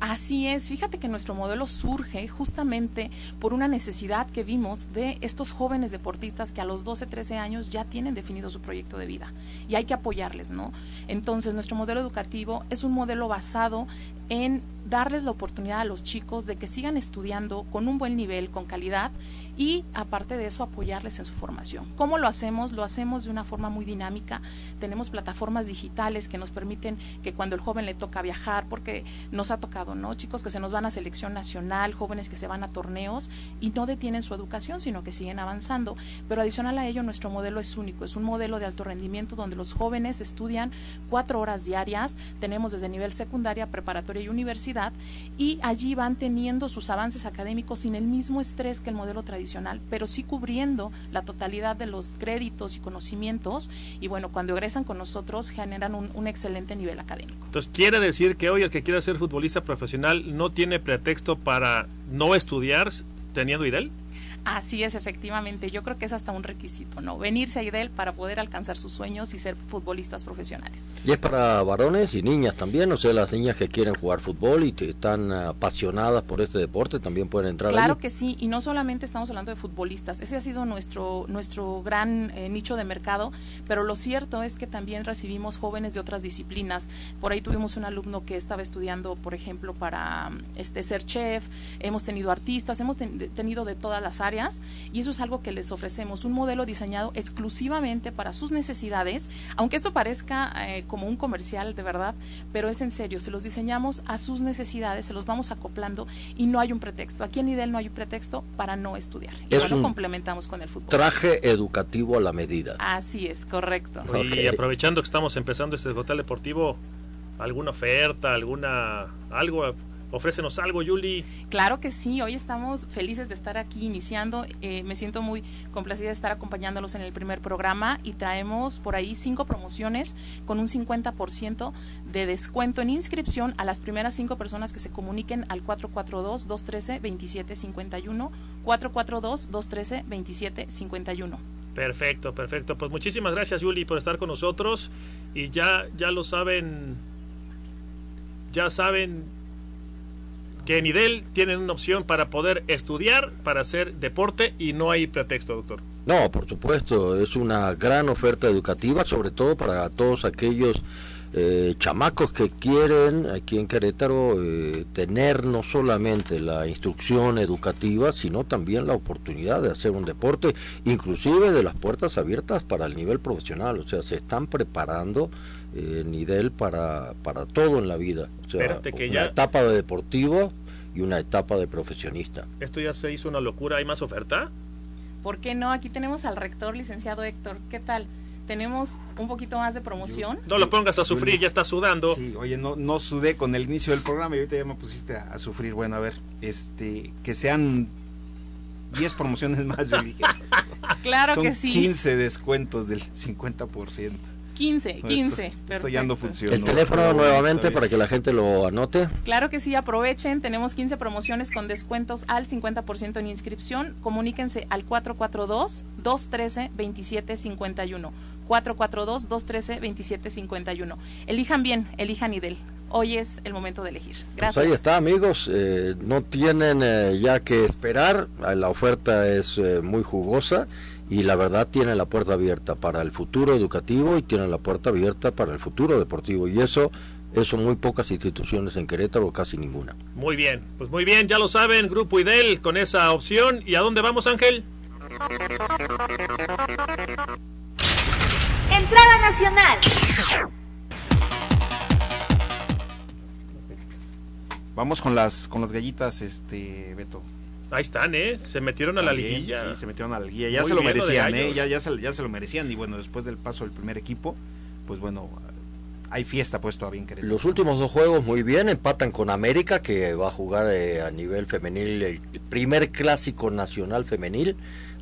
Así es, fíjate que nuestro modelo surge justamente por una necesidad que vimos de estos jóvenes deportistas que a los 12, 13 años ya tienen definido su proyecto de vida y hay que apoyarles, ¿no? Entonces, nuestro modelo educativo es un modelo basado en darles la oportunidad a los chicos de que sigan estudiando con un buen nivel, con calidad y aparte de eso apoyarles en su formación. ¿Cómo lo hacemos? Lo hacemos de una forma muy dinámica. Tenemos plataformas digitales que nos permiten que cuando el joven le toca viajar, porque nos ha tocado, ¿no? Chicos que se nos van a selección nacional, jóvenes que se van a torneos y no detienen su educación, sino que siguen avanzando. Pero adicional a ello, nuestro modelo es único, es un modelo de alto rendimiento donde los jóvenes estudian cuatro horas diarias, tenemos desde nivel secundaria, preparatoria y universidad, y allí van teniendo sus avances académicos sin el mismo estrés que el modelo tradicional, pero sí cubriendo la totalidad de los créditos y conocimientos, y bueno, cuando egresan con nosotros generan un, un excelente nivel académico. Entonces, quiere decir que hoy el que quiera ser futbolista profesional no tiene pretexto para no estudiar teniendo IDEL? Así es, efectivamente. Yo creo que es hasta un requisito, ¿no? Venirse a IDEL para poder alcanzar sus sueños y ser futbolistas profesionales. Y es para varones y niñas también, o sea, las niñas que quieren jugar fútbol y que están apasionadas por este deporte también pueden entrar Claro que sí, y no solamente estamos hablando de futbolistas, ese ha sido nuestro, nuestro gran eh, nicho de mercado, pero lo cierto es que también recibimos jóvenes de otras disciplinas. Por ahí tuvimos un alumno que estaba estudiando, por ejemplo, para este ser chef, hemos tenido artistas, hemos ten, tenido de todas las áreas y eso es algo que les ofrecemos, un modelo diseñado exclusivamente para sus necesidades, aunque esto parezca eh, como un comercial de verdad, pero es en serio, se los diseñamos a sus necesidades, se los vamos acoplando y no hay un pretexto. Aquí en IDEL no hay un pretexto para no estudiar. Y Es lo un complementamos con el fútbol. Traje educativo a la medida. Así es, correcto. Y aprovechando que estamos empezando este hotel deportivo, ¿alguna oferta, alguna algo? Ofrécenos algo, Yuli. Claro que sí, hoy estamos felices de estar aquí iniciando. Eh, me siento muy complacida de estar acompañándolos en el primer programa y traemos por ahí cinco promociones con un 50% de descuento en inscripción a las primeras cinco personas que se comuniquen al 442-213-2751. 442-213-2751. Perfecto, perfecto. Pues muchísimas gracias, Yuli, por estar con nosotros. Y ya, ya lo saben, ya saben que en IDEL tienen una opción para poder estudiar, para hacer deporte y no hay pretexto, doctor. No, por supuesto, es una gran oferta educativa, sobre todo para todos aquellos eh, chamacos que quieren aquí en Querétaro eh, tener no solamente la instrucción educativa, sino también la oportunidad de hacer un deporte, inclusive de las puertas abiertas para el nivel profesional, o sea, se están preparando eh, nivel para, para todo en la vida, o sea, Espérate que una ya- etapa de deportivo y una etapa de profesionista. Esto ya se hizo una locura. ¿Hay más oferta? ¿Por qué no? Aquí tenemos al rector, licenciado Héctor. ¿Qué tal? Tenemos un poquito más de promoción. No lo pongas a sufrir, ya está sudando. Sí, oye, no, no sudé con el inicio del programa y ahorita ya me pusiste a, a sufrir. Bueno, a ver, este, que sean 10 promociones más, yo dije. Claro Son que sí. 15 descuentos del 50%. 15, No, esto- 15. Esto, ya no perfecto. funciona. El teléfono nuevamente para que la gente lo anote. Claro que sí, aprovechen. Tenemos 15 promociones con descuentos al 50% en inscripción. Comuníquense al 442-213-2751. 442-213-2751. Elijan bien, elijan IDEL. Hoy es el momento de elegir. Pues Gracias. ahí está, amigos. eh, no tienen eh, ya que esperar. eh, La oferta es eh, muy jugosa y la verdad tienen la puerta abierta para el futuro educativo y tienen la puerta abierta para el futuro deportivo. Y eso, eso muy pocas instituciones en Querétaro, casi ninguna. Muy bien, pues muy bien, ya lo saben, Grupo IDEL con esa opción. ¿Y a dónde vamos, Ángel? Entrada nacional. Vamos con las con las gallitas, este, Beto. Ahí están, ¿eh? Se metieron a la También, liguilla. Sí, se metieron a la liguilla. Ya Muy se lo merecían, ¿eh? Ya, ya, se, ya se lo merecían. Y bueno, después del paso del primer equipo, pues bueno, hay fiesta pues todavía en Querétaro. Los últimos dos juegos muy bien, empatan con América que va a jugar eh, a nivel femenil el primer clásico nacional femenil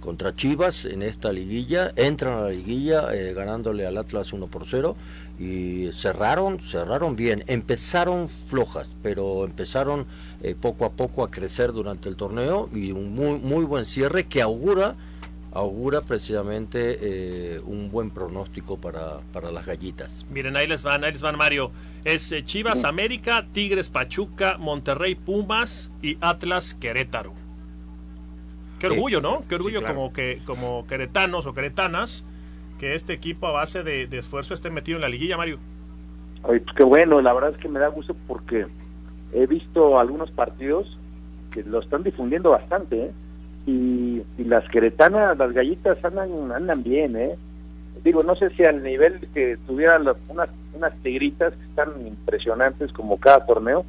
contra Chivas en esta liguilla, entran a la liguilla eh, ganándole al Atlas 1 por 0 y cerraron, cerraron bien, empezaron flojas, pero empezaron eh, poco a poco a crecer durante el torneo y un muy, muy buen cierre que augura augura precisamente eh, un buen pronóstico para, para las gallitas. Miren, ahí les van, ahí les van, Mario. Es eh, Chivas América, Tigres Pachuca, Monterrey Pumas y Atlas Querétaro. Qué orgullo, ¿no? Qué orgullo Sí, claro. como que como queretanos o queretanas que este equipo a base de, de esfuerzo esté metido en la liguilla, Mario. Oye, pues qué bueno, la verdad es que me da gusto porque he visto algunos partidos que lo están difundiendo bastante, ¿eh? y, y las queretanas, las gallitas andan, andan bien, ¿eh? Digo, no sé si al nivel que tuvieran las- unas, unas tigritas que están impresionantes como cada torneo,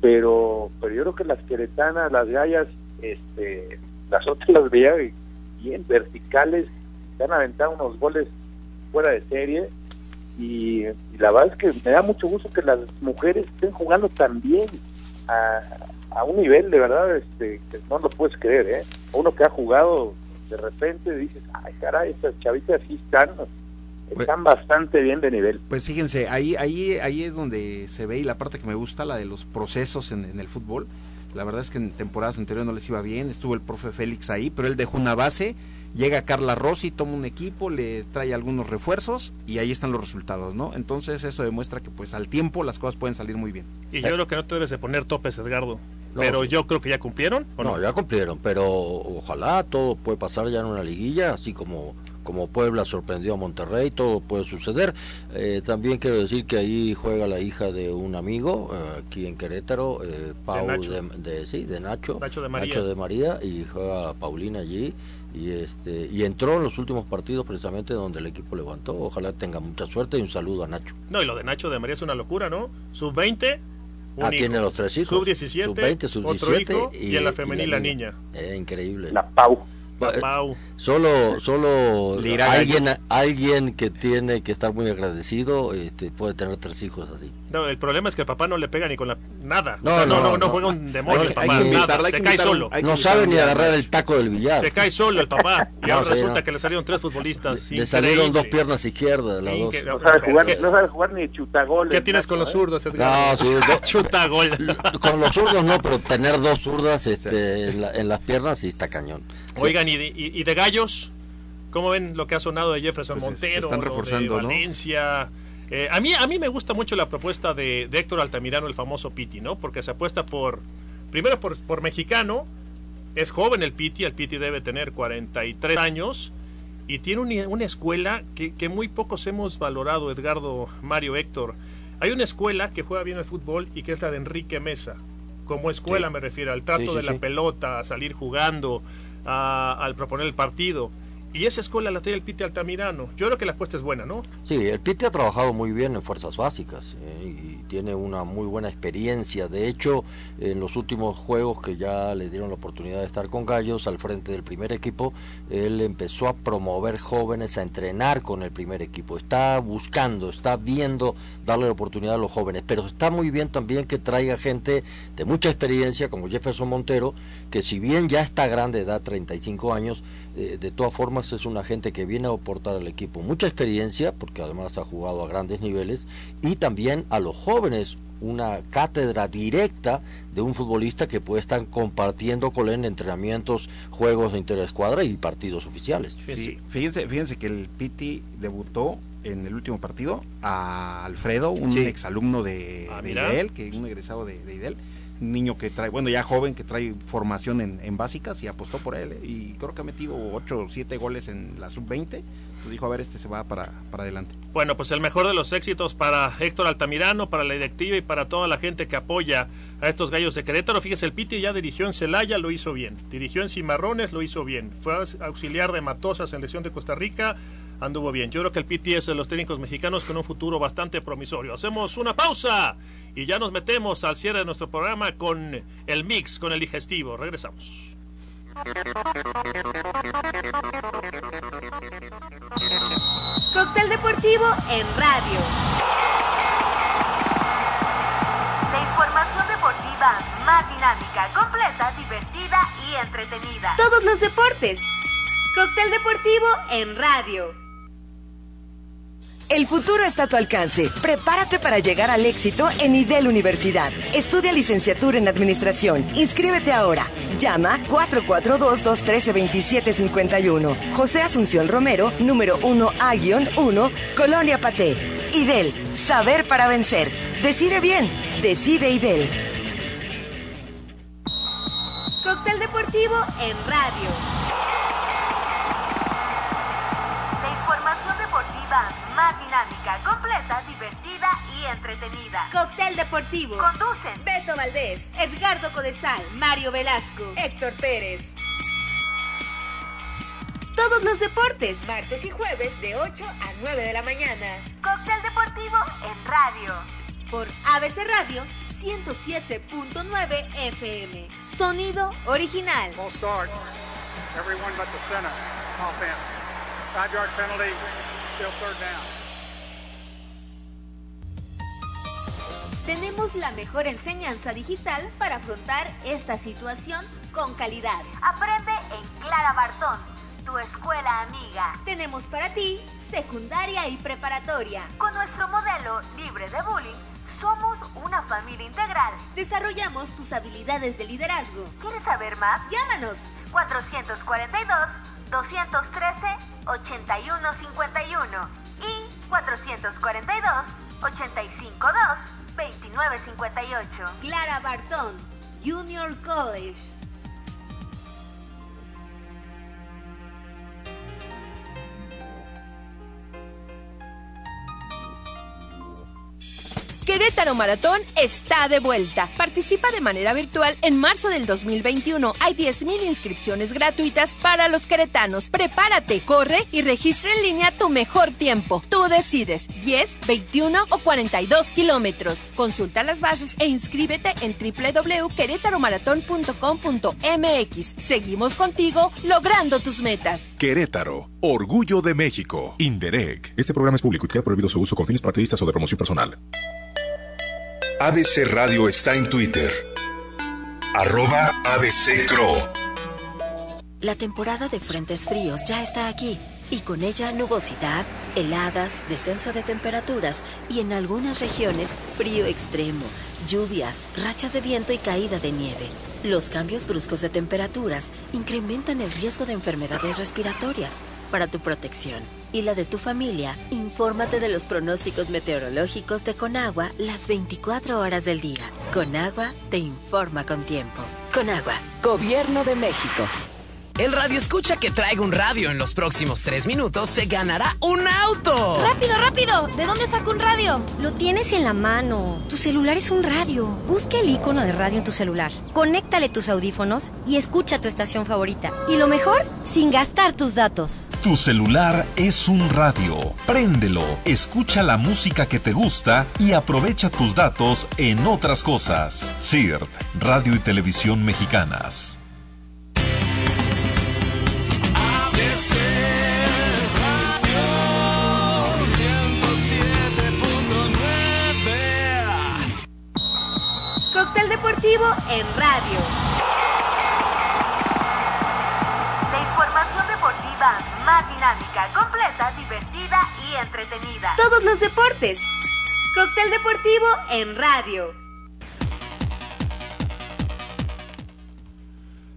pero, pero yo creo que las queretanas, las gallas, este, las otras las veía bien verticales, se han aventado unos goles fuera de serie y, y la verdad es que me da mucho gusto que las mujeres estén jugando tan bien a, a un nivel de verdad este, que no lo puedes creer, ¿eh? Uno que ha jugado de repente dices, ay caray, estas chavitas sí están, están bastante bien de nivel. Pues fíjense, ahí, ahí, ahí es donde se ve y la parte que me gusta, la de los procesos en, en el fútbol. La verdad es que en temporadas anteriores no les iba bien, estuvo el profe Félix ahí, pero él dejó una base, llega Carla Rossi, toma un equipo, le trae algunos refuerzos y ahí están los resultados, ¿no? Entonces eso demuestra que pues al tiempo las cosas pueden salir muy bien. Y yo creo que no te debes de poner topes, Edgardo. No, pero yo creo que ya cumplieron. ¿o No, ya cumplieron, pero ojalá todo puede pasar ya en una liguilla, así como como Puebla sorprendió a Monterrey, todo puede suceder. Eh, también quiero decir que ahí juega la hija de un amigo eh, aquí en Querétaro, eh, Pau Nacho. de, de- sí, de Nacho, Nacho de María. Nacho de María, y juega Paulina allí y este y entró en los últimos partidos precisamente donde el equipo levantó. Ojalá tenga mucha suerte y un saludo a Nacho. No, y lo de Nacho de María es una locura, ¿no? Sub-20. un Ah, hijo. tiene los tres hijos. Sub-17. Sub-20, sub-17 otro hijo, y, y- en la femenil la la niña. niña. Eh, increíble. La Pau. Va, eh, Pau. Solo, solo Le alguien, alguien que tiene que estar muy agradecido este, puede tener tres hijos así. No, el problema es que el papá no le pega ni con la nada. No, O sea, no, no, no, no no. juega un demonio Hay el que- hay papá. que nada, hay se cae solo. Hay No sabe ni agarrar el taco del billar. Se cae solo el papá. Y No, ahora sí, resulta no. que le salieron tres futbolistas. Le salieron Increíble. dos piernas izquierdas, las dos. No sabe jugar, ¿Qué- no sabe jugar ni chutagoles. ¿Qué tienes con los ¿eh? zurdos, Edgar? No, sí, do- Chuta gol. con los zurdos no, pero tener dos zurdas este, en, la- en las piernas sí está cañón. Oigan, ¿y de, y, y de gallos? ¿Cómo ven lo que ha sonado de Jefferson Pues Montero? están lo de reforzando, ¿no? Valencia. Eh, a, mí, a mí me gusta mucho la propuesta de, de Héctor Altamirano, el famoso Piti, ¿no? Porque se apuesta por, primero por, por mexicano, es joven el Piti, el Piti debe tener 43 años y tiene un- una escuela que, que muy pocos hemos valorado, Edgardo, Mario, Héctor. Hay una escuela que juega bien el fútbol y que es la de Enrique Mesa. Como escuela Sí. me refiero, al trato Sí, sí, de la pelota, a salir jugando, al proponer el partido. Y esa escuela la tiene el Piti Altamirano. Yo creo que la apuesta es buena, ¿no? Sí, el Piti ha trabajado muy bien en fuerzas básicas eh, y tiene una muy buena experiencia. De hecho, en los últimos juegos que ya le dieron la oportunidad de estar con Gallos al frente del primer equipo, él empezó a promover jóvenes, a entrenar con el primer equipo. Está buscando, está viendo darle la oportunidad a los jóvenes, pero está muy bien también que traiga gente de mucha experiencia como Jefferson Montero, que si bien ya está grande, edad 35 años, eh, de todas formas es una gente que viene a aportar al equipo mucha experiencia, porque además ha jugado a grandes niveles, y también a los jóvenes una cátedra directa de un futbolista que puede estar compartiendo con él en entrenamientos, juegos de interescuadra y partidos oficiales. Sí, fíjense, fíjense que el Piti debutó en el último partido a Alfredo, un Sí. exalumno de, Ah, de. IDEL, que un egresado de, de IDEL, un niño que trae, bueno, ya joven, que trae formación en, en básicas y apostó por él, ¿eh? y creo que ha metido 8 o 7 goles en la sub-20, pues dijo, a ver, este se va para, para adelante. Bueno, pues el mejor de los éxitos para Héctor Altamirano, para la directiva y para toda la gente que apoya a estos gallos de Querétaro. Fíjese, el Piti ya dirigió en Celaya, lo hizo bien. Dirigió en Cimarrones, lo hizo bien. Fue auxiliar de Matosas en Lesión de Costa Rica, anduvo bien. Yo creo que el Piti es de los técnicos mexicanos con un futuro bastante promisorio. Hacemos una pausa y ya nos metemos al cierre de nuestro programa con el mix, con el digestivo. Regresamos. Cóctel deportivo en radio. La información deportiva más dinámica, completa, divertida y entretenida. Todos los deportes. Cóctel deportivo en radio. El futuro está a tu alcance. Prepárate para llegar al éxito en IDEL Universidad. Estudia licenciatura en Administración. Inscríbete ahora. Llama 442-213-2751. José Asunción Romero, número 1A-1, Colonia Paté. IDEL, saber para vencer. Decide bien. Decide IDEL. Cóctel deportivo en radio. La información deportiva dinámica, completa, divertida y entretenida. Cóctel deportivo. Conducen Beto Valdés, Edgardo Codesal, Mario Velasco, Héctor Pérez. Todos los deportes, martes y jueves de 8 a 9 de la mañana. Cóctel deportivo en radio. Por ABC Radio 107.9 FM. Sonido original. Full start. Everyone but the center. Offense. Five yard penalty. Still third down. Tenemos la mejor enseñanza digital para afrontar esta situación con calidad. Aprende en Clara Bartón, tu escuela amiga. Tenemos para ti secundaria y preparatoria. Con nuestro modelo libre de bullying, somos una familia integral. Desarrollamos tus habilidades de liderazgo. ¿Quieres saber más? Llámanos 442 213 8151 y 442 852 2958. Clara Bartón, Junior College. Querétaro Maratón está de vuelta. Participa de manera virtual en marzo del 2021. Hay 10.000 inscripciones gratuitas para los queretanos. Prepárate, corre y registra en línea tu mejor tiempo. Tú decides 10, 21 o 42 kilómetros. Consulta las bases e inscríbete en www.querétaromaratón.com.mx. Seguimos contigo logrando tus metas. Querétaro, orgullo de México. Inderec. Este programa es público y queda prohibido su uso con fines partidistas o de promoción personal. ABC Radio está en Twitter. Arroba ABC Cro. La temporada de frentes fríos ya está aquí y con ella nubosidad, heladas, descenso de temperaturas y en algunas regiones frío extremo, lluvias, rachas de viento y caída de nieve. Los cambios bruscos de temperaturas incrementan el riesgo de enfermedades respiratorias. Para tu protección y la de tu familia, infórmate de los pronósticos meteorológicos de Conagua las 24 horas del día. Conagua te informa con tiempo. Conagua. Gobierno de México. El radio escucha que traiga un radio en los próximos tres minutos se ganará un auto. ¡Rápido, rápido! ¿De dónde saco un radio? Lo tienes en la mano. Tu celular es un radio. Busca el icono de radio en tu celular. Conéctale tus audífonos y escucha tu estación favorita. Y lo mejor, sin gastar tus datos. Tu celular es un radio. Préndelo, escucha la música que te gusta y aprovecha tus datos en otras cosas. CIRT, Radio y Televisión Mexicanas. Deportivo en radio. La información deportiva más dinámica, completa, divertida y entretenida. Todos los deportes. Cóctel deportivo en radio.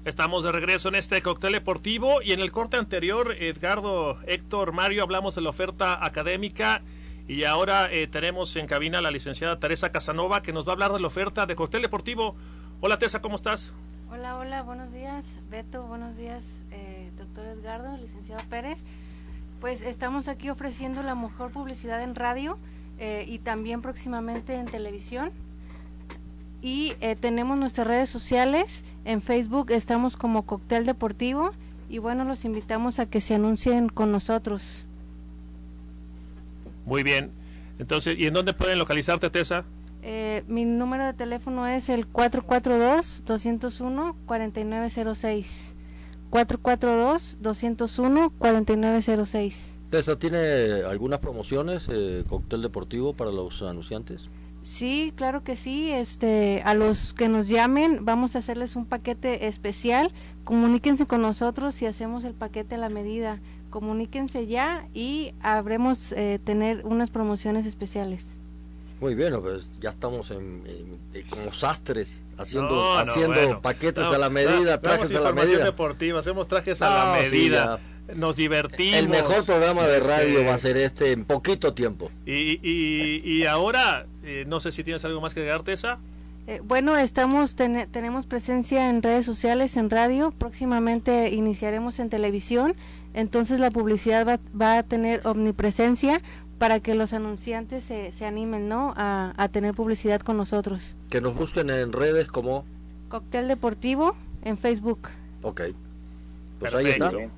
Estamos de regreso en este cóctel deportivo y en el corte anterior, Edgardo, Héctor, Mario, hablamos de la oferta académica y ahora eh, tenemos en cabina a la licenciada Teresa Casanova que nos va a hablar de la oferta de cóctel deportivo. Hola Teresa, ¿cómo estás? Hola, hola, buenos días. Beto, buenos días, eh, doctor Edgardo, licenciado Pérez. Pues estamos aquí ofreciendo la mejor publicidad en radio eh, y también próximamente en televisión. Y eh, tenemos nuestras redes sociales. En Facebook estamos como Cóctel Deportivo. Y bueno, los invitamos a que se anuncien con nosotros. Muy bien. Entonces, ¿y en dónde pueden localizarte, Tessa? Eh, mi número de teléfono es el 442-201-4906. 442-201-4906. Tessa, ¿tiene algunas promociones, eh, cóctel deportivo para los anunciantes? Sí, claro que sí. Este, a los que nos llamen, vamos a hacerles un paquete especial. Comuníquense con nosotros y hacemos el paquete a la medida. Comuníquense ya y habremos eh, tener unas promociones especiales. Muy bien, pues ya estamos en, en- en- como sastres haciendo No, no, haciendo bueno. paquetes No, a la medida, da- trajes a la medida. deportiva, hacemos trajes a la sí, medida. Nos divertimos. El mejor programa de radio Este, va a ser este en poquito tiempo. Y, y, y ahora, eh, no sé si tienes algo más que agregar, Tessa. Eh, bueno, estamos tene- tenemos presencia en redes sociales, en radio. Próximamente iniciaremos en televisión. Entonces la publicidad va, va a tener omnipresencia para que los anunciantes se, se animen, ¿no? A, a tener publicidad con nosotros. Que nos busquen en redes como, Cóctel Deportivo en Facebook. ok. Pues ahí está. Perfecto.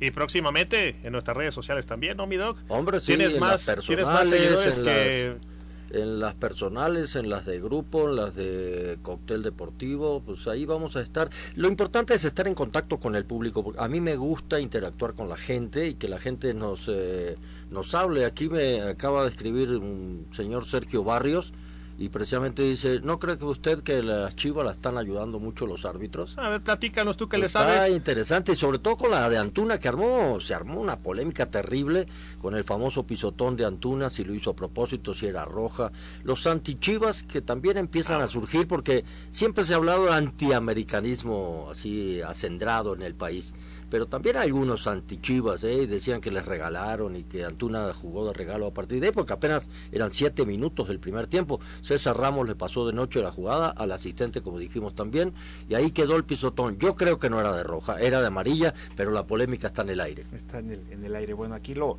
Y próximamente en nuestras redes sociales también, ¿no, mi doc? Hombre, sí, tienes en más, las tienes más seguidores en que las, en las personales, en las de grupo, en las de cóctel deportivo, pues ahí vamos a estar. Lo importante es estar en contacto con el público. porque A mí me gusta interactuar con la gente y que la gente nos eh, nos hable. Aquí me acaba de escribir un señor Sergio Barrios y precisamente dice, ¿no cree que usted que las chivas la están ayudando mucho los árbitros? A ver, platícanos tú que le Pues Está sabes. interesante y sobre todo con la de Antuna que armó, se armó una polémica terrible con el famoso pisotón de Antuna, si lo hizo a propósito, si era roja. Los antichivas que también empiezan a surgir porque siempre se ha hablado de antiamericanismo así acendrado en el país. Pero también algunos antichivas, ¿eh? Decían que les regalaron y que Antuna jugó de regalo a partir de ahí, porque apenas eran siete minutos del primer tiempo. César Ramos le pasó de noche la jugada al asistente, como dijimos también, y ahí quedó el pisotón. Yo creo que no era de roja, era de amarilla, pero la polémica está en el aire. Está en el, en el aire. Bueno, aquí lo,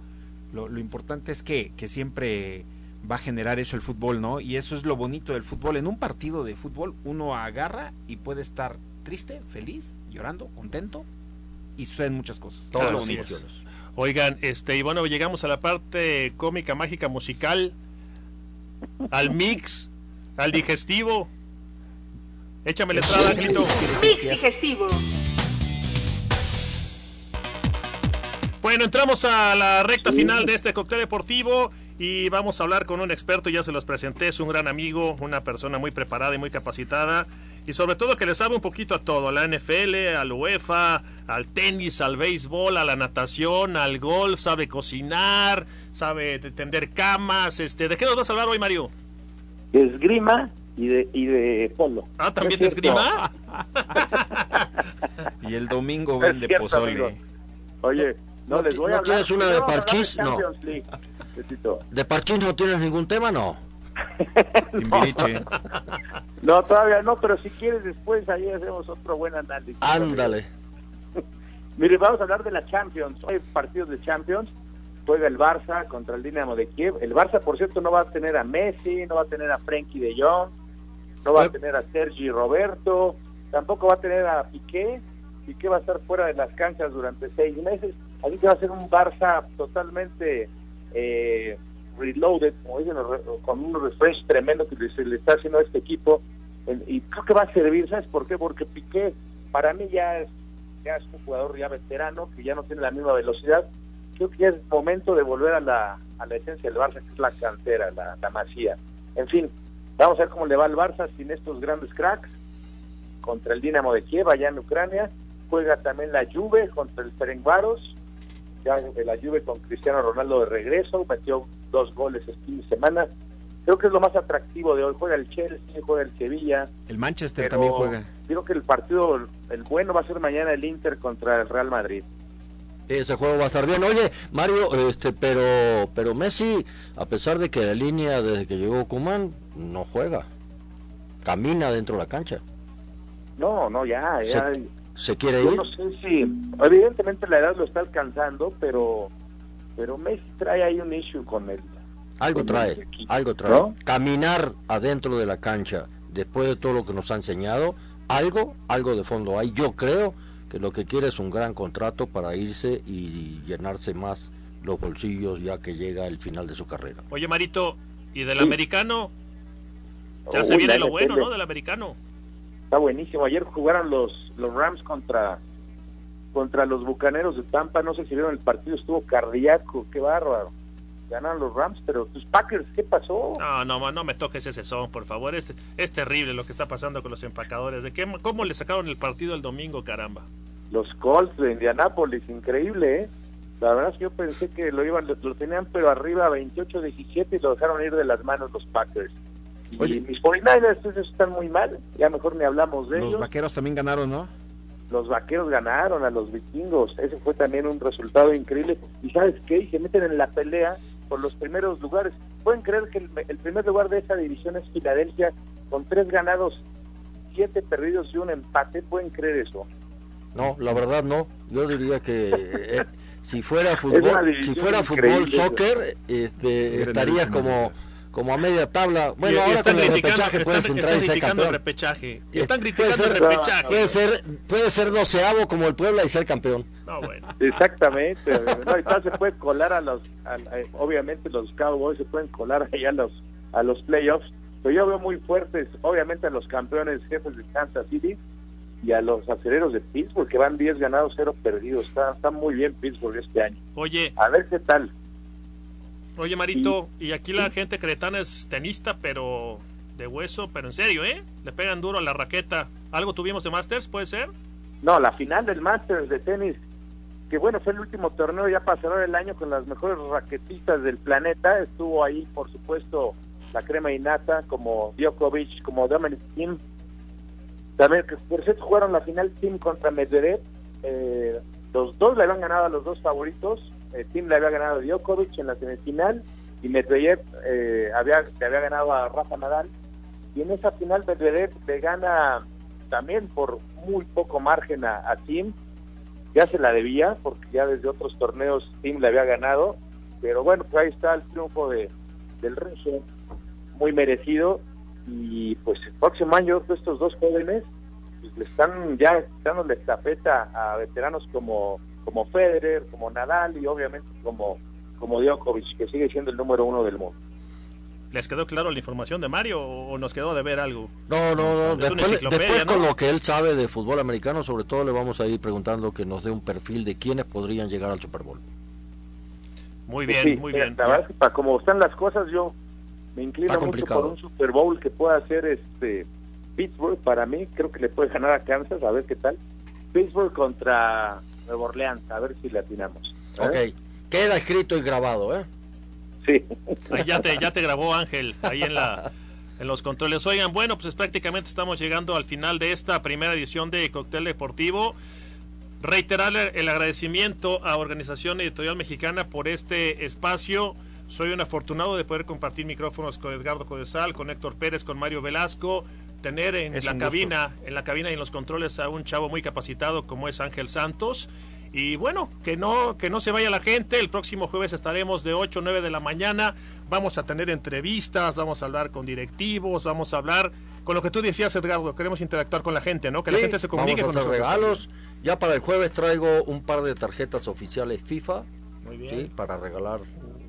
lo, lo importante es que, que siempre va a generar eso el fútbol, ¿no? Y eso es lo bonito del fútbol. En un partido de fútbol uno agarra y puede estar triste, feliz, llorando, contento y suceden muchas cosas. Todas las emociones. Oigan, este, y bueno, llegamos a la parte cómica, mágica, musical, al mix, al digestivo. Échame la entrada, Angelito. Mix digestivo. Bueno, entramos a la recta final de este cóctel deportivo y vamos a hablar con un experto, ya se los presenté, es un gran amigo, una persona muy preparada y muy capacitada y sobre todo que le sabe un poquito a todo, a la NFL, al UEFA, al tenis, al béisbol, a la natación, al golf, sabe cocinar, sabe de- tender camas, este, ¿de qué nos vas a hablar hoy, Mario? De esgrima y de, y de polo. Ah, ¿también de Es cierto. esgrima? Y el domingo vende cierto, pozole. amigo. Oye, no, les voy ¿no a hablar. tienes una de parchís? No. League. ¿De parchís no tienes ningún tema? No. Timbiriche. No, todavía no, pero si quieres después ahí hacemos otro buen análisis. Ándale. Mire, vamos a hablar de la Champions. Hoy partidos de Champions. Juega el Barça contra el Dinamo de Kiev. El Barça, por cierto, no va a tener a Messi, no va a tener a Frenkie de Jong, no va a tener a Sergi Roberto, tampoco va a tener a Piqué. Piqué va a estar fuera de las canchas durante seis meses. Así que va a ser un Barça totalmente eh, reloaded, como dicen, con un refresh tremendo que se le está haciendo a este equipo. Y creo que va a servir, ¿sabes por qué? Porque Piqué, para mí ya es, ya es un jugador ya veterano, que ya no tiene la misma velocidad. Creo que ya es momento de volver a la, a la esencia del Barça, que es la cantera, la, la masía. En fin, vamos a ver cómo le va al Barça sin estos grandes cracks contra el Dinamo de Kiev allá en Ucrania. Juega también la Juve contra el Ferencváros. Ya de la Juve con Cristiano Ronaldo de regreso, metió dos goles este fin de semana. Creo que es lo más atractivo de hoy. Juega el Chelsea, juega el Sevilla. El Manchester pero también juega. Creo que el partido, el bueno va a ser mañana el Inter contra el Real Madrid. Ese juego va a estar bien. Oye, Mario, este, pero, pero Messi, a pesar de que la línea desde que llegó Kuman no juega, camina dentro de la cancha. No, no, ya, ya. Se, se quiere Yo ir. no sé si, evidentemente la edad lo está alcanzando, pero, pero Messi trae ahí un issue con él. Algo con trae, algo trae. ¿no? Caminar adentro de la cancha, después de todo lo que nos ha enseñado, algo, algo de fondo hay. Yo creo que lo que quiere es un gran contrato para irse y llenarse más los bolsillos ya que llega el final de su carrera. Oye, Marito, ¿y del Sí. americano? Ya se viene lo bueno. ¿no? Del americano. Está buenísimo. Ayer jugaron los, los Rams contra contra los Bucaneros de Tampa. No sé si vieron el partido, estuvo cardíaco. Qué bárbaro. Ganaron los Rams, pero tus Packers, ¿qué pasó? No, no, ma, no me toques ese son, por favor. Es, es terrible lo que está pasando con los empacadores. ¿De qué, ¿Cómo le sacaron el partido el domingo, caramba? Los Colts de Indianápolis, increíble, ¿eh? La verdad es que yo pensé que lo iban, lo, lo tenían pero arriba 28-17 y lo dejaron ir de las manos los Packers. Y Oye. mis 49ers esos están muy mal, ya mejor ni hablamos de Los ellos. vaqueros también ganaron, ¿no? Los vaqueros ganaron a los vikingos. Ese fue también un resultado increíble. ¿Y sabes qué? Y se meten en la pelea por los primeros lugares. ¿Pueden creer que el, el primer lugar de esa división es Filadelfia con tres ganados, siete perdidos y un empate? ¿Pueden creer eso? No, la verdad no. Yo diría que eh, si fuera fútbol, si fuera fútbol, soccer, este, estarías como. Como a media tabla. Bueno, Y- y ahora están con el criticando- repechaje puedes están- entrar y están ser criticando el campeón. repechaje. Y están Puede criticando el ser- repechaje. Puede ser, puede ser doceavo como el Puebla y ser campeón. No, bueno. Exactamente. no, y tal, se puede colar a los, a- a- obviamente los Cowboys se pueden colar ahí a los, a los playoffs, pero yo veo muy fuertes, obviamente a los campeones jefes de Kansas City y a los acereros de Pittsburgh, que van 10 ganados, 0 perdidos. Está, está muy bien Pittsburgh este año. Oye, A ver qué tal. Oye Marito, y aquí la gente cretana es tenista, pero de hueso, pero en serio, ¿eh? Le pegan duro a la raqueta. ¿Algo tuvimos de Masters, puede ser? No, la final del Masters de tenis, que bueno, fue el último torneo ya cerrar el año con las mejores raquetistas del planeta. Estuvo ahí, por supuesto, la crema innata, como Djokovic, como Dominic Thiem. También, por cierto, jugaron la final Team contra Medvedev. Eh, los dos le habían ganado a los dos favoritos. Eh, Team le había ganado a Djokovic en la semifinal y Medvedev eh, había, le había ganado a Rafa Nadal. Y en esa final Medvedev le gana también por muy poco margen a, a Tim. Ya se la debía, porque ya desde otros torneos Tim le había ganado. Pero bueno, pues ahí está el triunfo de, del Regio, muy merecido. Y pues el próximo año pues, estos dos jóvenes pues, le están ya dando la estafeta a veteranos como, como Federer, como Nadal y obviamente como, como Djokovic, que sigue siendo el número uno del mundo. ¿Les quedó claro la información de Mario o nos quedó de ver algo? No, no, no. Después, enciclopedia, después ¿no? con lo que él sabe de fútbol americano, sobre todo le vamos a ir preguntando que nos dé un perfil de quiénes podrían llegar al Super Bowl. Muy Pues bien, sí, muy bien. La verdad es que para como están las cosas, yo me inclino mucho por un Super Bowl que pueda hacer este Pittsburgh. Para mí, creo que le puede ganar a Kansas, a ver qué tal. Pittsburgh contra Nueva Orleans, a ver si le atinamos. ¿eh? Ok. Queda escrito y grabado, ¿eh? Sí. Ahí ya te, ya te grabó Ángel, ahí en la en los controles. Oigan, bueno, pues prácticamente estamos llegando al final de esta primera edición de Cóctel Deportivo. Reiterarle el agradecimiento a Organización Editorial Mexicana por este espacio. Soy un afortunado de poder compartir micrófonos con Edgardo Codesal, con Héctor Pérez, con Mario Velasco, tener en Es la gusto. cabina, en la cabina y en los controles a un chavo muy capacitado como es Ángel Santos. Y bueno, que no, que no se vaya la gente. El próximo jueves estaremos de 8 o 9 de la mañana. Vamos a tener entrevistas, vamos a hablar con directivos, vamos a hablar con lo que tú decías, Edgardo. Queremos interactuar con la gente, ¿no? Que la gente se comunique vamos a con hacer nosotros. regalos. Ya para el jueves traigo un par de tarjetas oficiales FIFA. Muy bien. Sí, para regalar.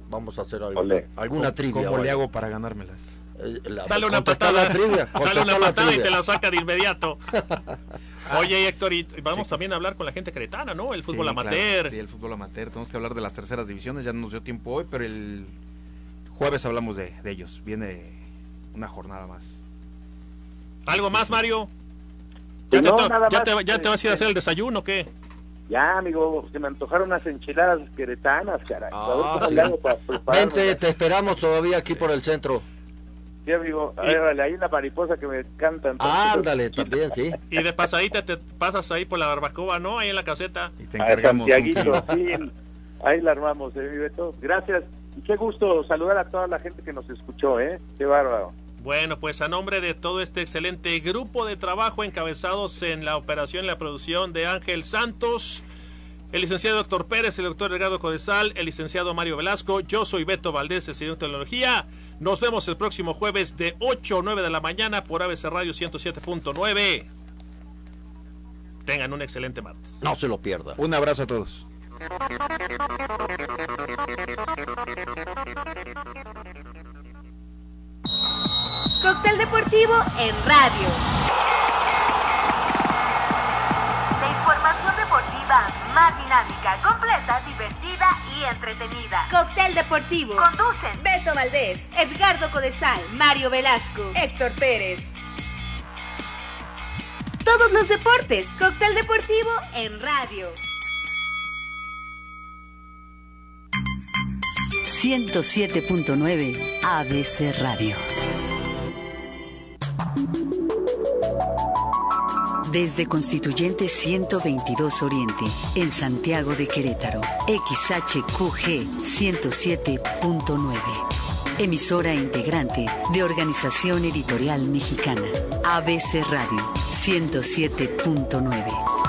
Vamos a hacer alguna, Ole. alguna ¿Cómo- trivia. cómo o le hago para ganármelas? Eh, la- Dale una patada, la trivia, dale una la patada y te la saca de inmediato. Oye, Héctor, y vamos también a hablar con la gente cretana, ¿no? El fútbol Sí, amateur. claro, sí, el fútbol amateur. Tenemos que hablar de las terceras divisiones. Ya no nos dio tiempo hoy, pero el jueves hablamos de, de ellos. Viene una jornada más. ¿Algo más, Mario? Pues ¿Ya, no, te, nada ya más, te- ya te vas a ir a este, hacer el desayuno o qué? Ya, amigo, se me antojaron unas enchiladas queretanas, caray. a ver Ah, cómo sí. para. Vente, te esperamos todavía aquí por el centro. A ver, vale, ahí la mariposa que me encanta. entonces, Ándale, también, sí. Y de pasadita te pasas ahí por la barbacoa, ¿no? Ahí en la caseta. Y te A Santiaguito, sí, ahí la armamos, ¿eh, mi Beto? Gracias. Y qué gusto saludar a toda la gente que nos escuchó, ¿eh? Qué bárbaro. Bueno, pues a nombre de todo este excelente grupo de trabajo encabezados en la operación y la producción de Ángel Santos, el licenciado doctor Pérez, el doctor Edgardo Codesal, el licenciado Mario Velasco, yo soy Beto Valdés, el señor de Tecnología. Nos vemos el próximo jueves de 8 o 9 de la mañana por ABC Radio 107.9. Tengan un excelente martes. No se lo pierda. Un abrazo a todos. Cóctel deportivo en radio. Más dinámica, completa, divertida y entretenida. Cóctel deportivo. Conducen Beto Valdés, Edgardo Codesal, Mario Velasco, Héctor Pérez. Todos los deportes. Cóctel deportivo en radio. 107.9 ABC Radio. Desde Constituyente 122 Oriente, en Santiago de Querétaro, XHQG 107.9. Emisora integrante de Organización Editorial Mexicana, ABC Radio 107.9.